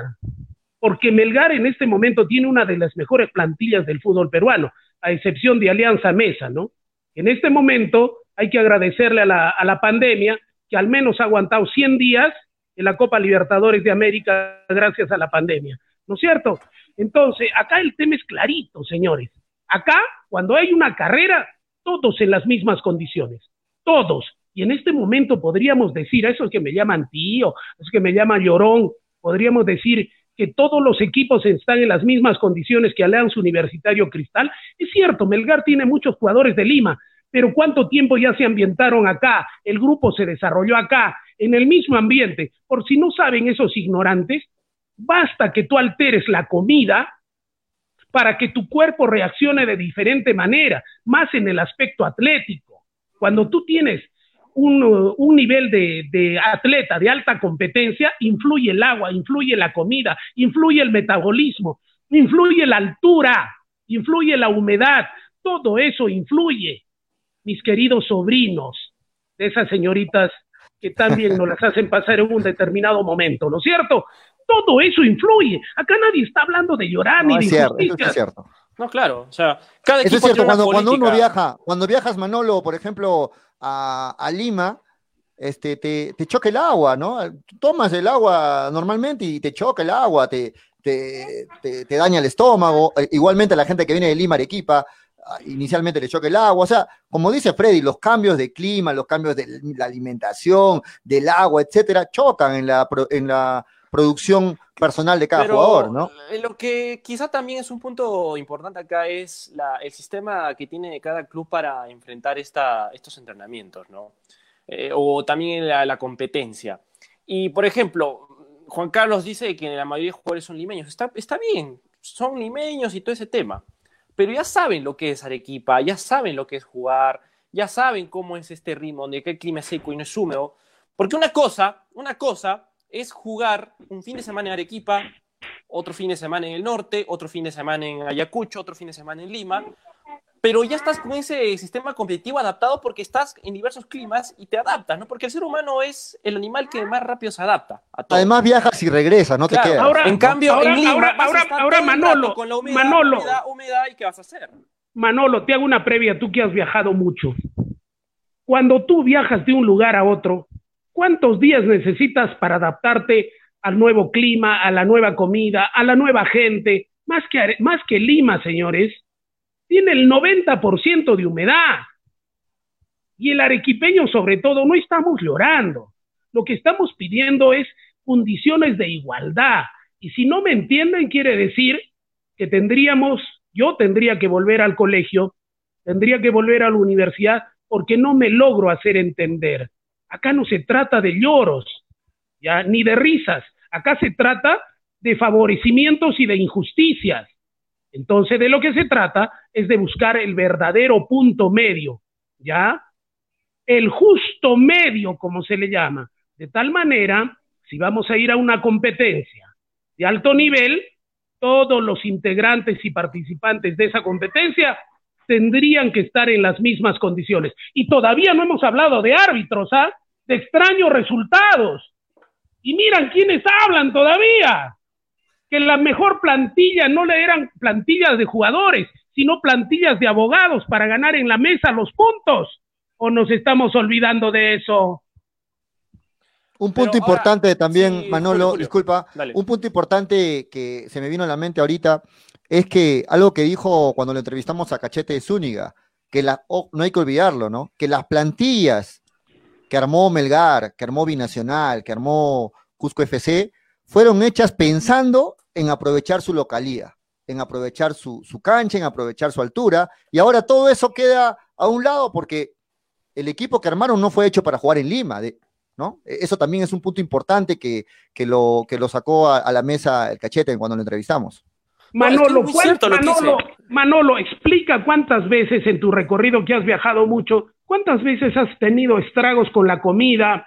porque Melgar en este momento tiene una de las mejores plantillas del fútbol peruano, a excepción de Alianza Mesa, ¿no? En este momento hay que agradecerle a la, pandemia que al menos ha aguantado 100 días en la Copa Libertadores de América gracias a la pandemia, ¿no es cierto? Entonces, acá el tema es clarito, señores. Acá, cuando hay una carrera, todos en las mismas condiciones, todos. Y en este momento podríamos decir, a esos que me llaman tío, a esos que me llaman llorón, podríamos decir que todos los equipos están en las mismas condiciones que Alianza Universitario Cristal. Es cierto, Melgar tiene muchos jugadores de Lima, pero ¿cuánto tiempo ya se ambientaron acá? El grupo se desarrolló acá, en el mismo ambiente. Por si no saben esos ignorantes, Basta que tú alteres la comida para que tu cuerpo reaccione de diferente manera, más en el aspecto atlético. Cuando tú tienes un, nivel de, atleta de alta competencia, influye el agua, influye la comida, influye el metabolismo, influye la altura, influye la humedad, todo eso influye. Mis queridos sobrinos de esas señoritas que también nos las hacen pasar en un determinado momento, ¿no es cierto? todo eso influye. Acá nadie está hablando de llorar ni de cierto, eso es cierto. No, claro, o sea, cada Eso es cierto, cuando, cuando, uno viaja, cuando viajas, Manolo, por ejemplo, a, Lima, este, te, te choca el agua, ¿no? Tomas el agua normalmente y te choca el agua, te, te, te, daña el estómago. Eh, igualmente la gente que viene de Lima, Arequipa, inicialmente le choca el agua. O sea, como dice Freddy, los cambios de clima, los cambios de la alimentación, del agua, etcétera, chocan en la, en la producción personal de cada jugador, ¿no? Lo que quizá también es un punto importante acá es el sistema que tiene cada club para enfrentar esta, estos entrenamientos, ¿no? Eh, o también la, competencia. Y, por ejemplo, Juan Carlos dice que la mayoría de jugadores son limeños. Está, está bien, son limeños y todo ese tema. Pero ya saben lo que es Arequipa, ya saben lo que es jugar, ya saben cómo es este ritmo, donde el clima es seco y no es húmedo. Porque una cosa, una cosa es jugar un fin de semana en Arequipa, otro fin de semana en el norte, otro fin de semana en Ayacucho, otro fin de semana en Lima, pero ya estás con ese sistema competitivo adaptado porque estás en diversos climas y te adaptas, ¿no? Porque el ser humano es el animal que más rápido se adapta a todo. Además viajas y regresas, no te quedas. Ahora, en cambio, ahora, ahora, ahora, Manolo, con la humedad, Manolo, humedad, ¿y qué vas a hacer? Manolo, te hago una previa, tú que has viajado mucho. Cuando tú viajas de un lugar a otro, ¿cuántos días necesitas para adaptarte al nuevo clima, a la nueva comida, a la nueva gente? Más que, más que Lima, señores, tiene el 90% de humedad. Y el arequipeño, sobre todo, no estamos llorando. Lo que estamos pidiendo es condiciones de igualdad. Y si no me entienden, quiere decir que tendríamos, yo tendría que volver al colegio, tendría que volver a la universidad, porque no me logro hacer entender. Acá no se trata de lloros, ni de risas. Acá se trata de favorecimientos y de injusticias. Entonces, de lo que se trata es de buscar el verdadero punto medio, ¿ya? El justo medio, como se le llama. De tal manera, si vamos a ir a una competencia de alto nivel, todos los integrantes y participantes de esa competencia tendrían que estar en las mismas condiciones. Y todavía no hemos hablado de árbitros, ¿ah? De extraños resultados. Y miran quiénes hablan todavía que la mejor plantilla no le eran plantillas de jugadores, sino plantillas de abogados para ganar en la mesa los puntos. ¿O nos estamos olvidando de eso? Un punto importante también, Manolo, disculpa, un punto importante que se me vino a la mente ahorita es que algo que dijo cuando le entrevistamos a Cachete de Zúñiga, que la, no hay que olvidarlo, ¿no? Que las plantillas que armó Melgar, que armó Binacional, que armó Cusco FC, fueron hechas pensando en aprovechar su localía, en aprovechar su, cancha, en aprovechar su altura, y ahora todo eso queda a un lado porque el equipo que armaron no fue hecho para jugar en Lima, ¿no? E, eso también es un punto importante que, que, lo, que lo sacó a, la mesa el cachete cuando lo entrevistamos. Manolo, Manolo, Manolo, explica cuántas veces en tu recorrido que has viajado mucho, cuántas veces has tenido estragos con la comida,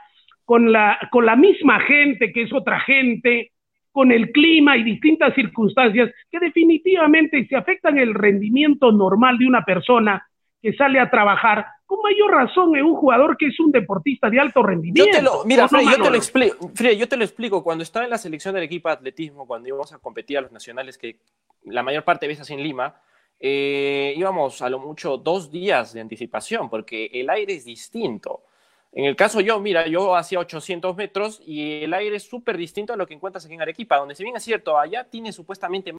con la, con la misma gente que es otra gente, con el clima y distintas circunstancias que definitivamente se afectan el rendimiento normal de una persona que sale a trabajar, con mayor razón en un jugador que es un deportista de alto rendimiento. mira, yo te lo explico, yo te lo explico, cuando estaba en la selección del equipo de atletismo, cuando íbamos a competir a los nacionales, que la mayor parte de veces en Lima, eh, íbamos a lo mucho dos días de anticipación, porque el aire es distinto. En el caso yo, mira, yo hacía 800 metros y el aire es súper distinto a lo que encuentras aquí en Arequipa, donde si bien es cierto, allá tiene supuestamente...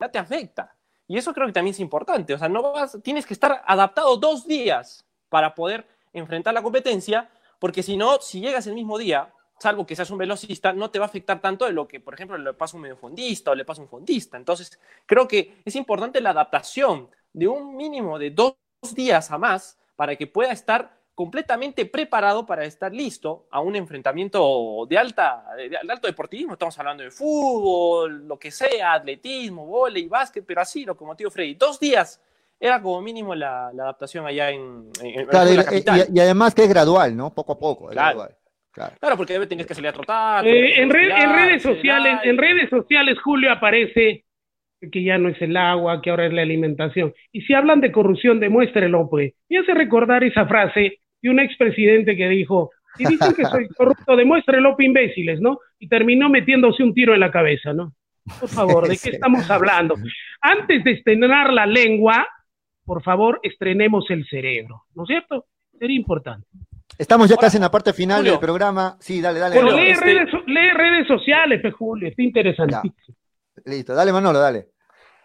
Ya te afecta. Y eso creo que también es importante. O sea, no vas, tienes que estar adaptado dos días para poder enfrentar la competencia, porque si no, si llegas el mismo día, salvo que seas un velocista, no te va a afectar tanto de lo que, por ejemplo, le pasa a un mediofondista o le pasa un fondista. Entonces, creo que es importante la adaptación de un mínimo de dos días a más para que pueda estar completamente preparado para estar listo a un enfrentamiento de, alta, de, alto deportivismo. Estamos hablando de fútbol, lo que sea, atletismo, volei, básquet, pero así, lo como tío Freddy. Dos días era como mínimo la, adaptación allá en, claro, la capital. Y, además que es gradual, ¿no? Poco a poco. Claro. Claro. claro. porque debe tener que salir a trotar. Eh, en, en, redes sociales, en redes sociales, Julio, aparece que ya no es el agua, que ahora es la alimentación. Y si hablan de corrupción, demuéstrelo, pues. Me hace recordar esa frase de un expresidente que dijo, si dicen que soy corrupto, demuéstrelo, imbéciles, ¿no? Y terminó metiéndose un tiro en la cabeza, ¿no? Por favor, ¿de qué estamos hablando? Antes de estrenar la lengua, por favor, estrenemos el cerebro, ¿no es cierto? Sería importante. Estamos ya casi en la parte final del programa. Sí, dale, dale. lee, este redes, sociales, Julio, está interesantísimo. Listo, dale Manolo, dale.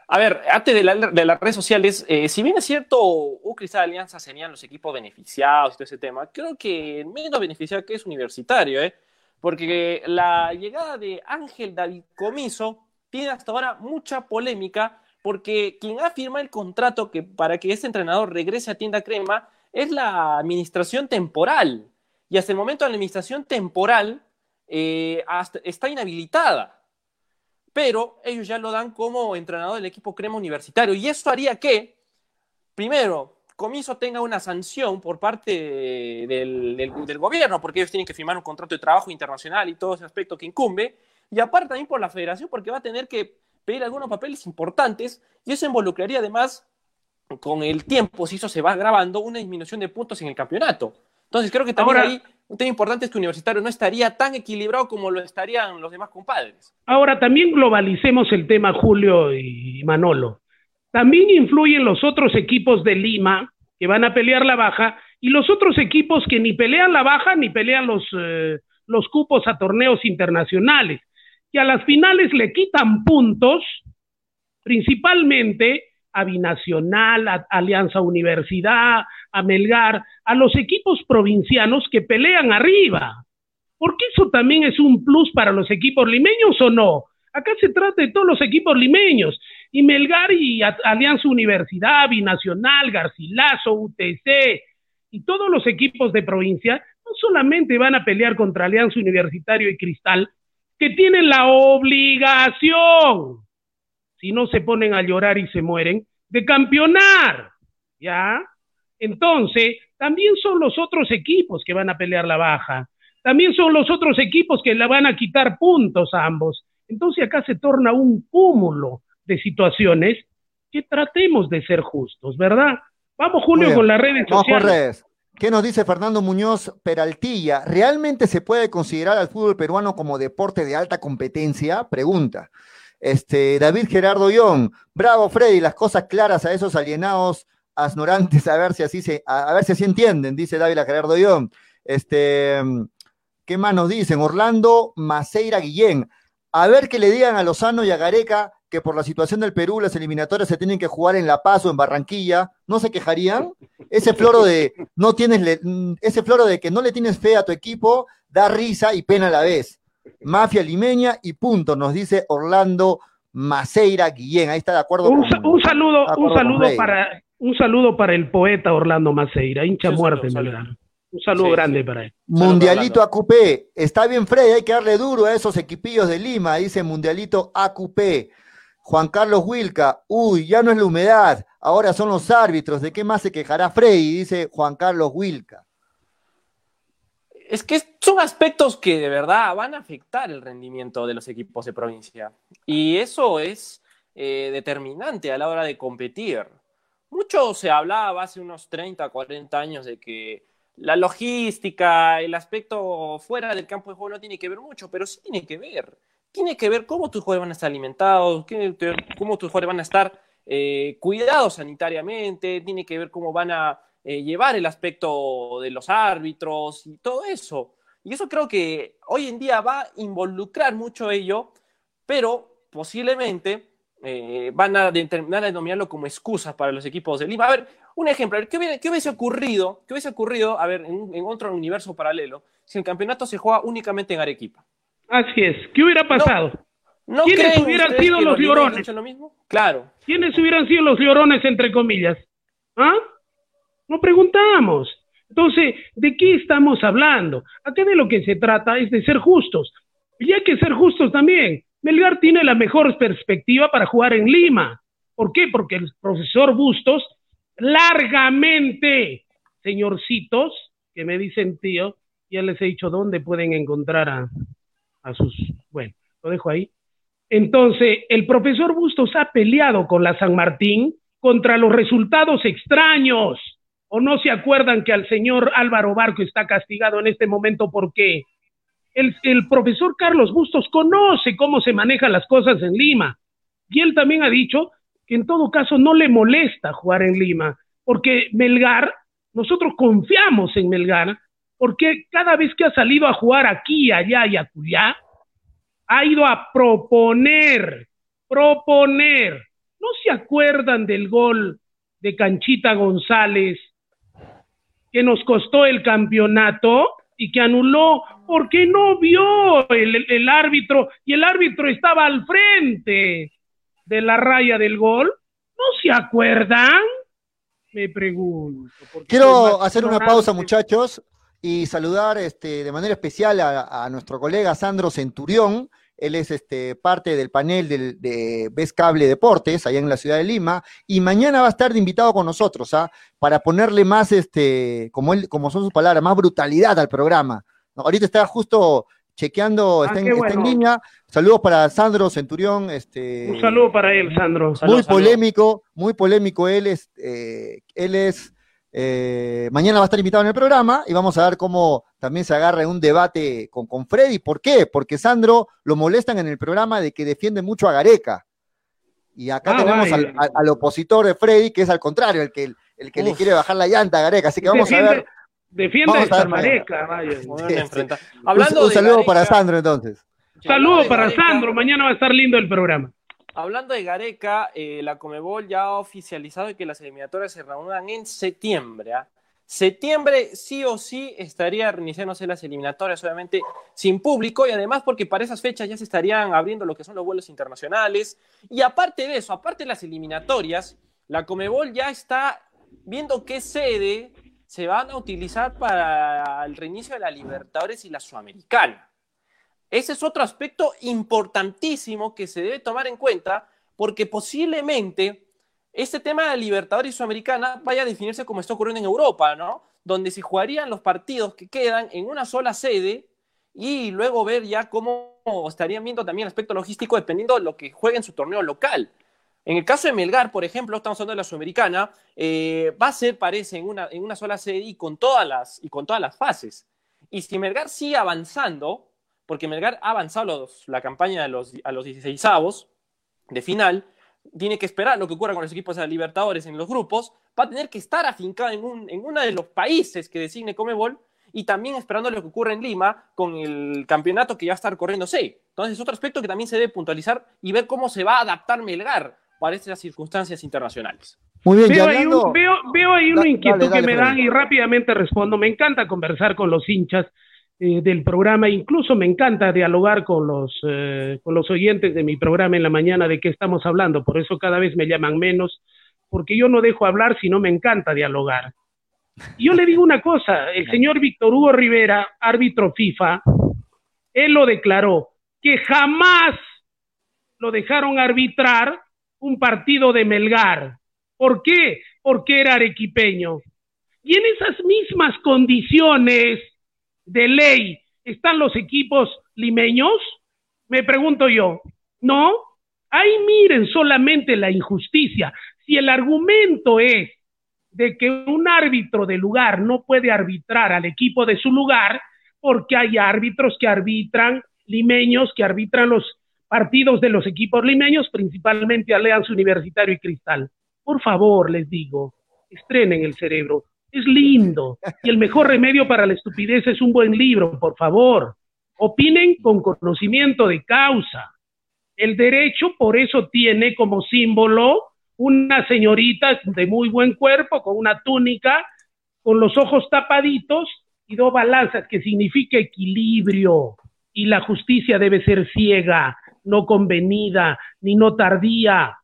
A ver, antes de, las redes sociales, eh, si bien es cierto, U Cristal Alianza serían los equipos beneficiados y todo ese tema, creo que menos beneficiado que es universitario, ¿eh? porque la llegada de Ángel David Comiso tiene hasta ahora mucha polémica, porque quien ha firmado el contrato que, para que este entrenador regrese a Tienda Crema es la administración temporal. Y hasta el momento la administración temporal eh, está inhabilitada pero ellos ya lo dan como entrenador del equipo crema universitario. Y eso haría que, primero, Comiso tenga una sanción por parte del, gobierno, porque ellos tienen que firmar un contrato de trabajo internacional y todo ese aspecto que incumbe, y aparte también por la federación, porque va a tener que pedir algunos papeles importantes, y eso involucraría además, con el tiempo, si eso se va grabando, una disminución de puntos en el campeonato. Entonces creo que también ahí un tema importante es que Universitario no estaría tan equilibrado como lo estarían los demás compadres. Ahora, también globalicemos el tema, Julio y Manolo. También influyen los otros equipos de Lima que van a pelear la baja y los otros equipos que ni pelean la baja ni pelean los, eh, los cupos a torneos internacionales, que a las finales le quitan puntos, principalmente a Binacional, a Alianza Universidad, a Melgar, a los equipos provincianos que pelean arriba. Porque eso también es un plus para los equipos limeños o no. Acá se trata de todos los equipos limeños. Y Melgar y Alianza Universidad, Binacional, Garcilaso, UTC y todos los equipos de provincia no solamente van a pelear contra Alianza Universitario y Cristal, que tienen la obligación si no se ponen a llorar y se mueren, de campeonar. ¿Ya? Entonces, también son los otros equipos que van a pelear la baja. También son los otros equipos que le van a quitar puntos a ambos. Entonces acá se torna un cúmulo de situaciones que tratemos de ser justos, ¿verdad? Vamos, Julio, con las redes sociales. ¿Qué nos dice Fernando Muñoz Peraltilla? ¿Realmente se puede considerar al fútbol peruano como deporte de alta competencia? Pregunta. Este, David Gerardo Young, bravo Freddy, las cosas claras a esos alienados asnorantes, a ver si así se, a, ver si así entienden, dice David Gerardo Young. Este, ¿qué más nos dicen? Orlando Maceira Guillén. A ver que le digan a Lozano y a Gareca que por la situación del Perú las eliminatorias se tienen que jugar en La Paz o en Barranquilla, ¿no se quejarían? Ese floro de no tienes ese floro de que no le tienes fe a tu equipo da risa y pena a la vez. Mafia limeña y punto, nos dice Orlando Maceira Guillén. Ahí está de acuerdo. Un, un saludo, un saludo para un saludo para el poeta Orlando Maceira, hincha muerte en Un saludo grande para él. Mundialito AQP. Está bien, Freddy, hay que darle duro a esos equipillos de Lima, dice Mundialito AQP. Juan Carlos Wilca, uy, ya no es la humedad, ahora son los árbitros. ¿De qué más se quejará Freddy? Dice Juan Carlos Wilca es que son aspectos que de verdad van a afectar el rendimiento de los equipos de provincia. Y eso es eh, determinante a la hora de competir. Mucho se hablaba hace unos 30, 40 años de que la logística, el aspecto fuera del campo de juego no tiene que ver mucho, pero sí tiene que ver. Tiene que ver cómo tus jugadores van a estar alimentados, cómo tus jugadores van a estar eh, cuidados sanitariamente, tiene que ver cómo van a eh, llevar el aspecto de los árbitros y todo eso. Y eso creo que hoy en día va a involucrar mucho ello, pero posiblemente eh, van a determinar a denominarlo como excusa para los equipos de Lima. A ver, un ejemplo, ¿qué, hubiese, ocurrido? ¿Qué hubiese ocurrido, a ver, en, otro universo paralelo, si el campeonato se juega únicamente en Arequipa? Así es, ¿qué hubiera pasado? No, ¿Quiénes hubieran sido los llorones? Lo mismo? Claro. ¿Quiénes hubieran sido los llorones, entre comillas? ¿Ah? No preguntamos. Entonces, ¿de qué estamos hablando? Acá de lo que se trata es de ser justos. Y hay que ser justos también. Melgar tiene la mejor perspectiva para jugar en Lima. ¿Por qué? Porque el profesor Bustos largamente, señorcitos, que me dicen tío, ya les he dicho dónde pueden encontrar a, a sus... Bueno, lo dejo ahí. Entonces, el profesor Bustos ha peleado con la San Martín contra los resultados extraños ¿O no se acuerdan que al señor Álvaro Barco está castigado en este momento porque el, el profesor Carlos Bustos conoce cómo se manejan las cosas en Lima? Y él también ha dicho que en todo caso no le molesta jugar en Lima, porque Melgar nosotros confiamos en Melgar, porque cada vez que ha salido a jugar aquí, allá y acullá, ha ido a proponer, proponer. ¿No se acuerdan del gol de Canchita González que nos costó el campeonato y que anuló porque no vio el, el, árbitro y el árbitro estaba al frente de la raya del gol? ¿No se acuerdan? Me pregunto. Quiero hacer una pausa, muchachos y saludar este, de manera especial a, nuestro colega Sandro Centurión. Él es este, parte del panel de Ves Cable Deportes, allá en la ciudad de Lima, y mañana va a estar de invitado con nosotros, ¿ah? para ponerle más, este, como, él, como son sus palabras, más brutalidad al programa. ahorita está justo chequeando, ah, está, en, línea. Saludos para Sandro Centurión. Este, Un saludo para él, Sandro. muy polémico, muy polémico. Él es, eh, él es eh, mañana va a estar invitado en el programa y vamos a ver cómo también se agarra en un debate con, con Freddy. ¿Por qué? Porque Sandro lo molestan en el programa de que defiende mucho a Gareca. Y acá ah, tenemos al, opositor de Freddy, que es al contrario, el que, el que le quiere bajar la llanta a Gareca. Así que vamos a ver. Defiende a Gareca, vaya. un, saludo para Sandro entonces. Saludo para Sandro, mañana va a estar lindo el programa. Hablando de Gareca, eh, la Comebol ya ha oficializado que las eliminatorias se reúnan en septiembre. ¿ah? Septiembre sí o sí estaría reiniciándose las eliminatorias, obviamente sin público y además porque para esas fechas ya se estarían abriendo lo que son los vuelos internacionales. Y aparte de eso, aparte de las eliminatorias, la Comebol ya está viendo qué sede se van a utilizar para el reinicio de la Libertadores y la Sudamericana. Ese es otro aspecto importantísimo que se debe tomar en cuenta porque posiblemente este tema de Libertadores y Sudamericana vaya a definirse como está ocurriendo en Europa, ¿no? Donde se jugarían los partidos que quedan en una sola sede y luego ver ya cómo estarían viendo también el aspecto logístico dependiendo de lo que juegue en su torneo local. En el caso de Melgar, por ejemplo, estamos hablando de la Sudamericana, eh, va a ser, parece, en una, en una sola sede y con, todas las, y con todas las fases. Y si Melgar sigue avanzando, porque Melgar ha avanzado la campaña a los, a los 16 avos de final, tiene que esperar lo que ocurra con los equipos de la Libertadores en los grupos, va a tener que estar afincado en, un, en uno de los países que designe Comebol y también esperando lo que ocurra en Lima con el campeonato que ya va a estar corriéndose. Entonces es otro aspecto que también se debe puntualizar y ver cómo se va a adaptar Melgar para estas circunstancias internacionales. Muy bien, veo, ahí, veo, ahí una inquietud que me dan y rápidamente respondo. Me encanta conversar con los hinchas eh, del programa. Incluso me encanta dialogar con los, eh, con los oyentes de mi programa en la mañana de qué estamos hablando. Por eso cada vez me llaman menos, porque yo no dejo hablar si no me encanta dialogar. yo le digo una cosa, el señor Víctor Hugo Rivera, árbitro FIFA, él lo declaró, que jamás lo dejaron arbitrar un partido de Melgar. ¿Por qué? Porque era arequipeño. Y en esas mismas condiciones, de ley están los equipos limeños? Me pregunto yo. ¿No? Ahí miren solamente la injusticia. Si el argumento es de que un árbitro de lugar no puede arbitrar al equipo de su lugar, porque hay árbitros que arbitran limeños, que arbitran los partidos de los equipos limeños, principalmente Alianza Universitario y Cristal. Por favor, les digo, estrenen el cerebro es lindo. Y el mejor remedio para la estupidez es un buen libro, por favor. Opinen con conocimiento de causa. El derecho por eso tiene como símbolo una señorita de muy buen cuerpo, con una túnica, con los ojos tapaditos y dos balanzas, que significa equilibrio. Y la justicia debe ser ciega, no convenida, ni no tardía.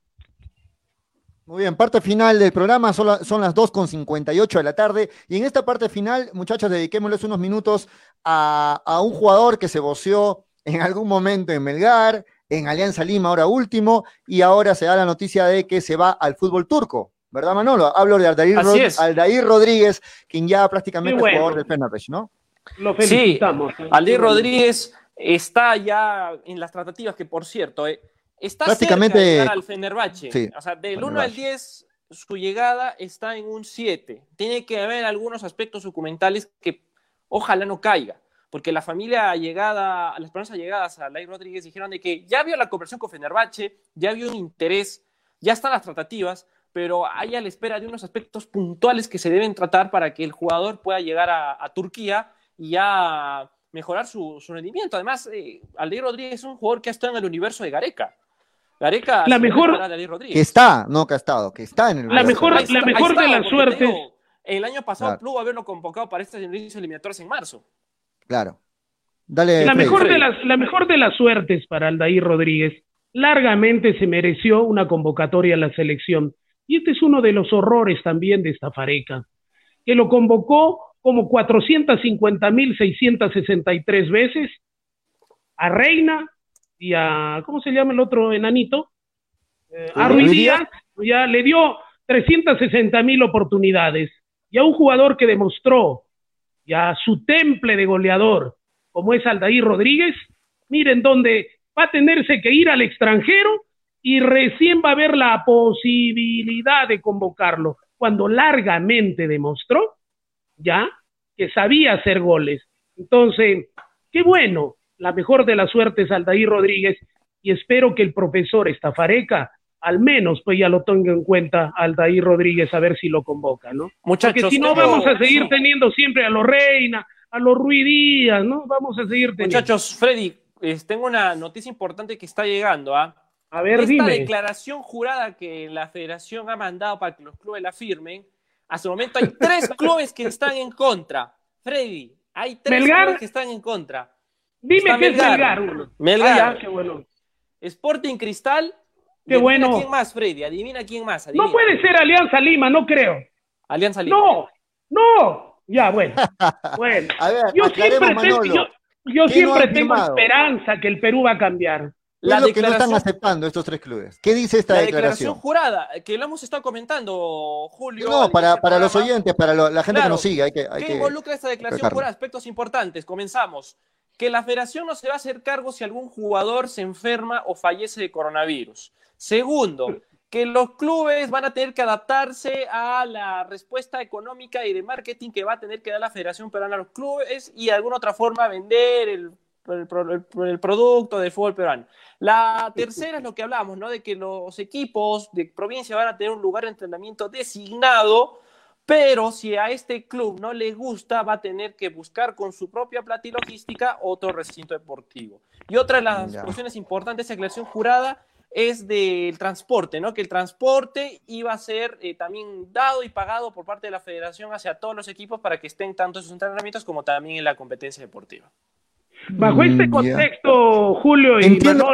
Muy bien, parte final del programa, son, las son las 2.58 de la tarde. Y en esta parte final, muchachos, dediquémosles unos minutos a, un jugador que se voció en algún momento en Melgar, en Alianza Lima ahora último, y ahora se da la noticia de que se va al fútbol turco. ¿Verdad, Manolo? Hablo de Aldair, Rodríguez, quien ya prácticamente es jugador del Fenerbahce, ¿no? Lo felicitamos. Sí, Aldair Rodríguez está ya en las tratativas, que por cierto, eh, Está Prácticamente, cerca de llegar al Fenerbahce. o sea, del 1 al 10, su llegada está en un 7. Tiene que haber algunos aspectos documentales que ojalá no caiga. Porque la familia llegada, las personas llegadas a Lai Rodríguez dijeron de que ya vio la conversión con Fenerbahce, ya vio un interés, ya están las tratativas, pero hay a la espera de unos aspectos puntuales que se deben tratar para que el jugador pueda llegar a, Turquía y ya mejorar su, rendimiento. Además, eh, Rodríguez es un jugador que ha estado en el universo de Gareca. Gareca la mejor que está, no que ha estado, que está en el la mejor, la mejor de las suertes. El año pasado claro. haberlo convocado para estos inicios eliminatorios en marzo. Claro. Dale, la, mejor de las, la mejor de las suertes para Aldair Rodríguez. Largamente se mereció una convocatoria a la selección. Y este es uno de los horrores también de esta fareca, que lo convocó como 450.663 veces a Reina y a, ¿cómo se llama el otro enanito? Eh, a Ruiz Díaz, ya le dio 360.000 oportunidades. Y a un jugador que demostró ya su temple de goleador, como es Aldair Rodríguez, miren dónde va a tenerse que ir al extranjero y recién va a haber la posibilidad de convocarlo, cuando largamente demostró ya que sabía hacer goles. Entonces, qué bueno, la mejor de las suertes Aldair Rodríguez y espero que el profesor Estafareca al menos pues ya lo tenga en cuenta Aldair Rodríguez a ver si lo convoca, ¿no? Muchachos, Porque si no vamos a seguir teniendo siempre a los Reina, a los Ruidías, ¿no? Vamos a seguir teniendo. Muchachos, Freddy, tengo una noticia importante que está llegando, ¿ah? A ver, Esta declaración jurada que la federación ha mandado para que los clubes la firmen, hasta el momento hay tres clubes que están en contra. Freddy, hay tres clubes que están en contra. Dime qué es Melgar. Melgar. Ah, qué bueno. Sporting Cristal. Qué bueno. ¿Quién más, Freddy? Adivina quién más. No puede ser Alianza Lima, no creo. Alianza Lima. No, no. Ya, bueno. bueno. A ver, yo siempre, tengo, yo, siempre tengo esperanza que el Perú va a cambiar. La es lo que no están aceptando estos tres clubes? ¿Qué dice esta la declaración? jurada, que lo hemos estado comentando, Julio. No, para, para los oyentes, para la gente que nos sigue. Hay que, hay ¿Qué involucra esta declaración jurada? Aspectos importantes. Comenzamos. Que la federación no se va a hacer cargo si algún jugador se enferma o fallece de coronavirus. Segundo, que los clubes van a tener que adaptarse a la respuesta económica y de marketing que va a tener que dar la Federación Peruana a los clubes y de alguna otra forma vender el el, producto del fútbol peruano. La tercera es lo que hablamos, ¿no? De que los equipos de provincia van a tener un lugar de entrenamiento designado, pero si a este club no le gusta, va a tener que buscar con su propia plata y logística otro recinto deportivo. Y otra de las cuestiones importantes de aclaración jurada es del transporte, ¿no? Que el transporte iba a ser eh, también dado y pagado por parte de la federación hacia todos los equipos para que estén tanto en sus entrenamientos como también en la competencia deportiva. Bajo este mm, contexto, Julio y entiendo,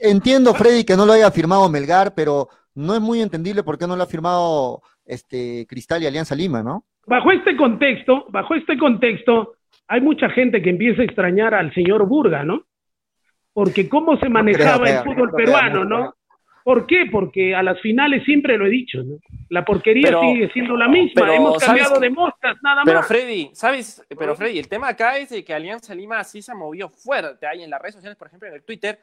entiendo, Freddy, que no lo haya firmado Melgar, pero no es muy entendible por qué no lo ha firmado este Cristal y Alianza Lima, ¿no? Bajo este contexto, bajo este contexto, hay mucha gente que empieza a extrañar al señor Burga, ¿no? Porque cómo se manejaba el fútbol peruano, ¿no? ¿Por qué? Porque a las finales siempre lo he dicho, ¿no? La porquería sigue siendo la misma, hemos cambiado de moscas, nada más. Pero Freddy, ¿sabes? Pero Freddy, el tema acá es de que Alianza Lima sí se movió fuerte ahí en las redes sociales, por ejemplo en el Twitter,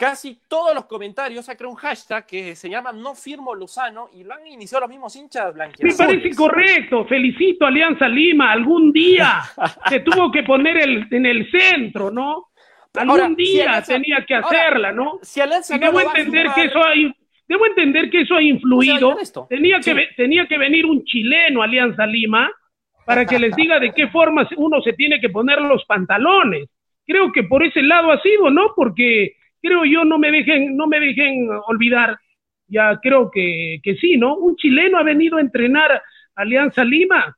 casi todos los comentarios ha creado un hashtag que se llama No firmo Lozano y lo han iniciado los mismos hinchas blanqueados. Me parece correcto, felicito a Alianza Lima, algún día se tuvo que poner el, en el centro, ¿no? Algún día tenía que hacerla, ¿no? Si Alianza y debo entender que eso ha, debo entender que eso ha influido. tenía que tenía que venir un chileno Alianza Lima para que les diga de qué forma uno se tiene que poner los pantalones. Creo que por ese lado ha sido, ¿no? Porque creo yo no me dejen no me dejen olvidar. Ya creo que, que sí, ¿no? Un chileno ha venido a entrenar Alianza Lima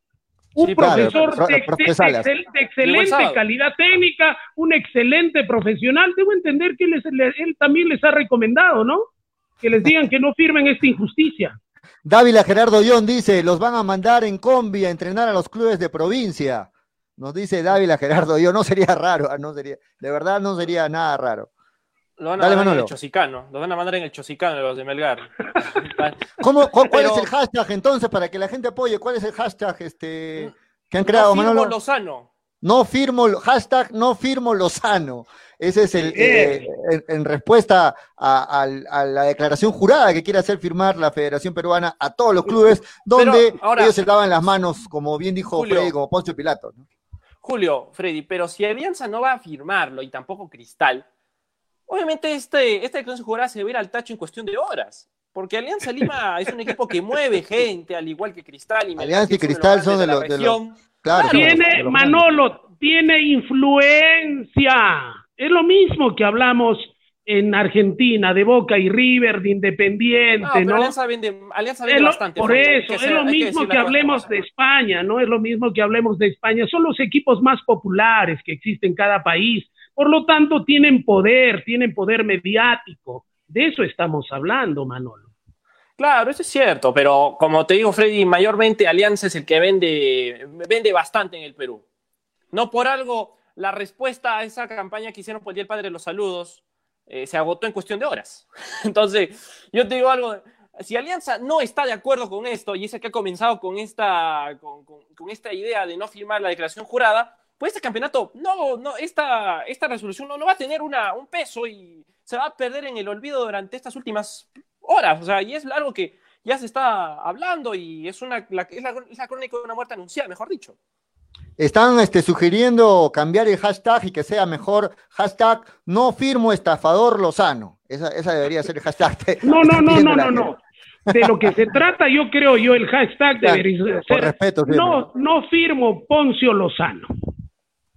un profesor de, excelente calidad técnica, un excelente profesional. Debo entender que él también les ha recomendado, ¿no? Que les digan que no firmen esta injusticia. Dávila Gerardo Dion dice, los van a mandar en combi a entrenar a los clubes de provincia. Nos dice Dávila Gerardo Dion, no sería raro, ah, no sería, de verdad no sería nada raro. Lo van a mandar en el Chosicano, lo van a mandar en el Chosicano los de Melgar. ¿Cómo, cuál, es el hashtag entonces para que la gente apoye? ¿Cuál es el hashtag este, que han creado, no firmo Lozano. No firmo, hashtag no firmo Lozano. Ese es el, eh, en, respuesta a, la declaración jurada que quiere hacer firmar la Federación Peruana a todos los clubes, donde ellos se lavan las manos, como bien dijo Freddy, como Poncio Pilato. Julio, Freddy, pero si Alianza no va a firmarlo y tampoco Cristal, Obviamente este, esta declaración jurada se va a ir al tacho en cuestión de horas. porque Alianza Lima es un equipo que mueve gente, al igual que Cristal. Y Alianza y Cristal son de, los... Claro, tiene, Manolo, tiene influencia. Es lo mismo que hablamos en Argentina, de Boca y River, de Independiente, ¿no? Alianza vende, Alianza vende bastante. Por eso, es lo mismo que, hablemos de España, ¿no? Es lo mismo que hablemos de España. Son los equipos más populares que existen en cada país. Por lo tanto, tienen poder, tienen poder mediático. De eso estamos hablando, Manolo. Claro, eso es cierto, pero como te digo, Freddy, mayormente Alianza es el que vende, vende bastante en el Perú. No por algo, la respuesta a esa campaña que hicieron por el Padre de los Saludos eh, se agotó en cuestión de horas. Entonces, yo te digo algo, si Alianza no está de acuerdo con esto y es el que ha comenzado con esta, con, esta idea de no firmar la declaración jurada, pues este campeonato, no, no, esta, esta resolución no, no va a tener una, un peso y se va a perder en el olvido durante estas últimas horas. O sea, y es algo que ya se está hablando y es, una, la, es, la, crónica de una muerte anunciada, mejor dicho. Están este, sugiriendo cambiar el hashtag y que sea mejor hashtag no firmo estafador Lozano. Esa, esa debería ser el hashtag. no, no, no, no, no, no. De lo que se trata, yo creo yo, el hashtag debería ser respeto, no, no firmo Poncio Lozano.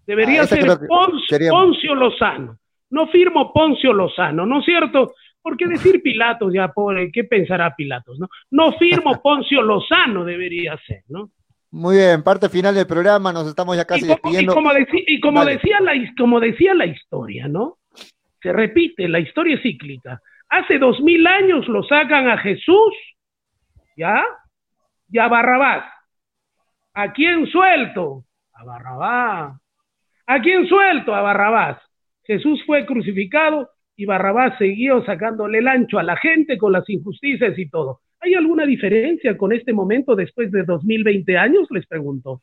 Debería ah, ser Poncio Lozano. No firmo Poncio Lozano, ¿no es cierto? Porque decir Pilatos, ya pobre, ¿qué pensará Pilatos? No, no firmo Poncio Lozano, debería ser, ¿no? Muy bien, parte final del programa, nos estamos ya casi despidiendo. Y como, y como decía la, como decía la historia, ¿no? Se repite, la historia es cíclica. Hace dos mil años lo sacan a Jesús, ¿ya? Y a Barrabás. ¿A quién suelto? A Barrabás. ¿A quién suelto? A Barrabás. Jesús fue crucificado y Barrabás siguió sacándole el ancho a la gente con las injusticias y todo. ¿Hay alguna diferencia con este momento después de 2020 años? Les pregunto.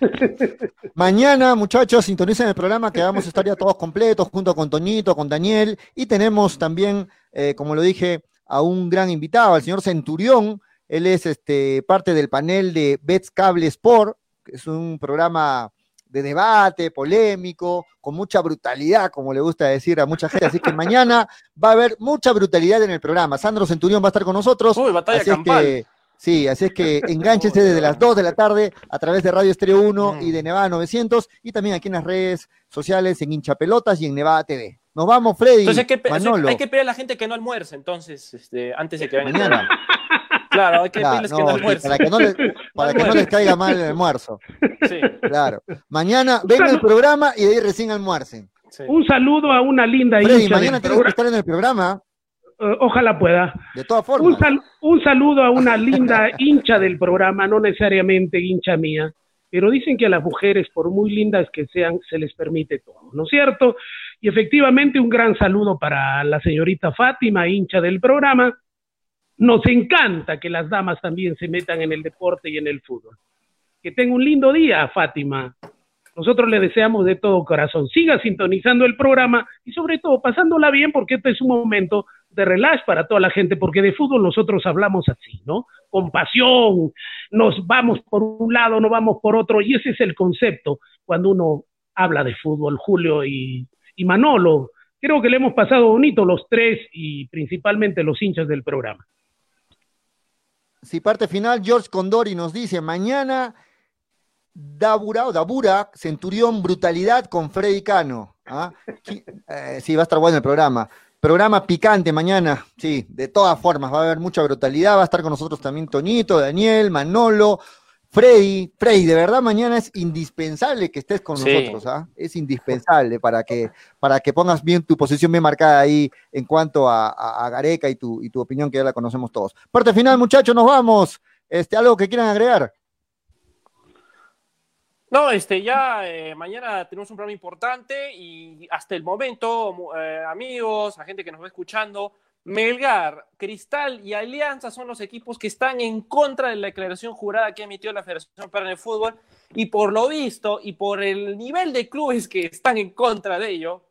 Mañana, muchachos, sintonicen el programa que vamos a estar ya todos completos junto con Toñito, con Daniel y tenemos también, eh, como lo dije, a un gran invitado, al señor Centurión. Él es este, parte del panel de Bets Cable Sport, que es un programa de debate, polémico, con mucha brutalidad, como le gusta decir a mucha gente. Así que mañana va a haber mucha brutalidad en el programa. Sandro Centurión va a estar con nosotros. Uy, batalla campal. sí, así es que enganchense desde las 2 de la tarde a través de Radio Estreo 1 y de Nevada 900 y también aquí en las redes sociales en Hincha Pelotas y en Nevada TV. Nos vamos, Freddy. Entonces hay que, Manolo. Hay que pedir a la gente que no almuerce, entonces, este, antes de que venga. Mañana. Claro, hay que pedirles que no almuercen. Para que no les, para que no les caiga mal el almuerzo. Sí. Claro. Mañana venga el programa y de ahí recién almuercen. Un saludo a una linda Freddy, mañana tienes que estar en el programa. Eh, ojalá pueda. De todas formas. Un, saludo a una linda hincha del programa, no necesariamente hincha mía, pero dicen que a las mujeres, por muy lindas que sean, se les permite todo, ¿no es cierto? Y efectivamente un gran saludo para la señorita Fátima, hincha del programa, nos encanta que las damas también se metan en el deporte y en el fútbol. Que tenga un lindo día, Fátima. Nosotros le deseamos de todo corazón. Siga sintonizando el programa y sobre todo pasándola bien porque este es un momento de relax para toda la gente, porque de fútbol nosotros hablamos así, ¿no? Con pasión, nos vamos por un lado, no vamos por otro, y ese es el concepto cuando uno habla de fútbol, Julio y, Manolo. Creo que le hemos pasado bonito los tres y principalmente los hinchas del programa. Si parte final, George Condori nos dice, mañana Dabura o Dabura, Centurión, brutalidad con Freddy Cano. ¿ah? Eh, sí, va a estar bueno el programa. Programa picante mañana, sí, de todas formas, va a haber mucha brutalidad, va a estar con nosotros también Toñito, Daniel, Manolo, Freddy, Freddy, de verdad mañana es indispensable que estés con nosotros, ¿ah? Es indispensable para que, para que pongas bien tu posición bien marcada ahí en cuanto a, Gareca y tu, y tu opinión que ya la conocemos todos. Parte final, muchachos, nos vamos. Este, ¿Algo que quieran agregar? No, este, ya eh, mañana tenemos un programa importante y hasta el momento, eh, amigos, a gente que nos va escuchando, Melgar, Cristal y Alianza son los equipos que están en contra de la declaración jurada que emitió la Federación para el Fútbol. Y por lo visto y por el nivel de clubes que están en contra de ello,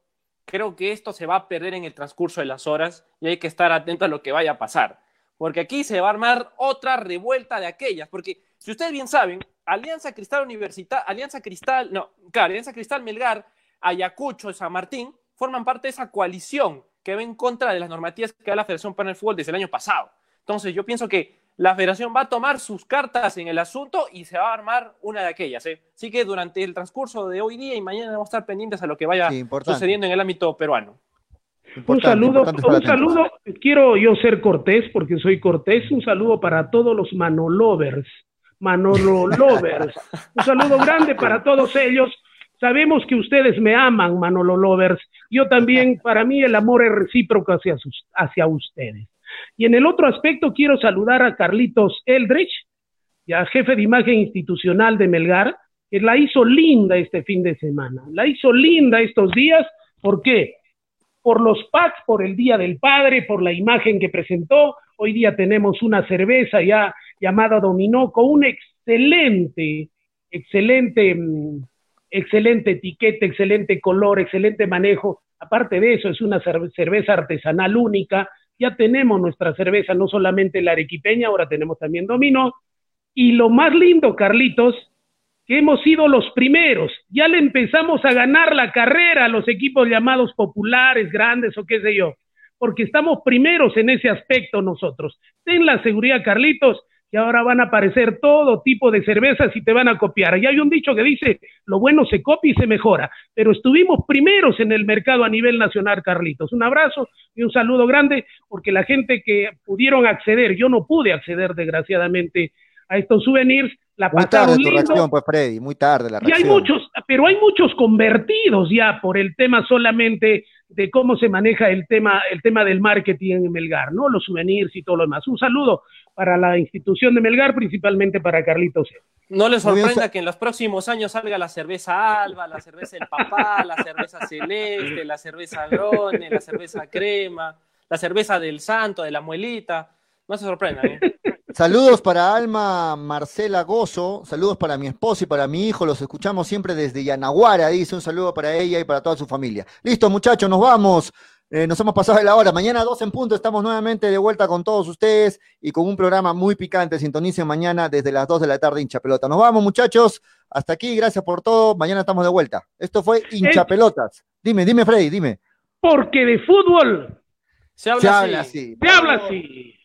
creo que esto se va a perder en el transcurso de las horas y hay que estar atento a lo que vaya a pasar, porque aquí se va a armar otra revuelta de aquellas, porque si ustedes bien saben, Alianza Cristal Universidad, Alianza Cristal, no, Alianza Cristal Melgar, Ayacucho, San Martín, forman parte de esa coalición que va en contra de las normativas que da la Federación para el Fútbol desde el año pasado. Entonces yo pienso que la federación va a tomar sus cartas en el asunto y se va a armar una de aquellas. ¿eh? Así que durante el transcurso de hoy día y mañana vamos a estar pendientes a lo que vaya sucediendo en el ámbito peruano. un saludo, un saludo, quiero yo ser cortés porque soy cortés, un saludo para todos los Manolovers, Manolo Lovers, un saludo grande para todos ellos, sabemos que ustedes me aman, Manolo Lovers, yo también, para mí el amor es recíproco hacia, sus, hacia ustedes. Y en el otro aspecto quiero saludar a Carlitos Eldrich, ya jefe de imagen institucional de Melgar, que la hizo linda este fin de semana. La hizo linda estos días, ¿por qué? Por los packs, por el Día del Padre, por la imagen que presentó. Hoy día tenemos una cerveza ya llamada Dominó con un excelente, excelente, mm, excelente etiqueta, excelente color, excelente manejo. Aparte de eso, es una cerveza artesanal única ya tenemos nuestra cerveza, no solamente la arequipeña, ahora tenemos también dominó. Y lo más lindo, Carlitos, que hemos sido los primeros, ya le empezamos a ganar la carrera a los equipos llamados populares, grandes o qué sé yo, porque estamos primeros en ese aspecto nosotros. Ten la seguridad, Carlitos, que ahora van a aparecer todo tipo de cervezas y te van a copiar. Y hay un dicho que dice, lo bueno se copia y se mejora, pero estuvimos primeros en el mercado a nivel nacional, Carlitos. Un abrazo y un saludo grande, porque la gente que pudieron acceder, yo no pude acceder desgraciadamente a estos souvenirs, la muy tarde tu reacción, pues Freddy, muy tarde la reacción. Y hay muchos, pero hay muchos convertidos ya por el tema solamente de cómo se maneja el tema, el tema del marketing en Melgar, ¿no? Los souvenirs y todo lo demás. Un saludo para la institución de Melgar, principalmente para Carlitos. No le sorprenda que en los próximos años salga la cerveza Alba, la cerveza El Papá, la cerveza Celeste, la cerveza Grone, la cerveza Crema, la cerveza del Santo, de la Muelita. No se sorprenda. ¿eh? Saludos para Alma Marcela Gozo, saludos para mi esposo y para mi hijo, los escuchamos siempre desde Yanaguara, dice un saludo para ella y para toda su familia. Listo muchachos, nos vamos. Eh, nos hemos pasado de la hora. Mañana dos en punto estamos nuevamente de vuelta con todos ustedes y con un programa muy picante. Sintonicen mañana desde las 2 de la tarde hincha pelota. Nos vamos, muchachos. Hasta aquí, gracias por todo. Mañana estamos de vuelta. Esto fue hincha pelotas. Dime, dime, Freddy, dime. Porque de fútbol se habla, así. Se habla así.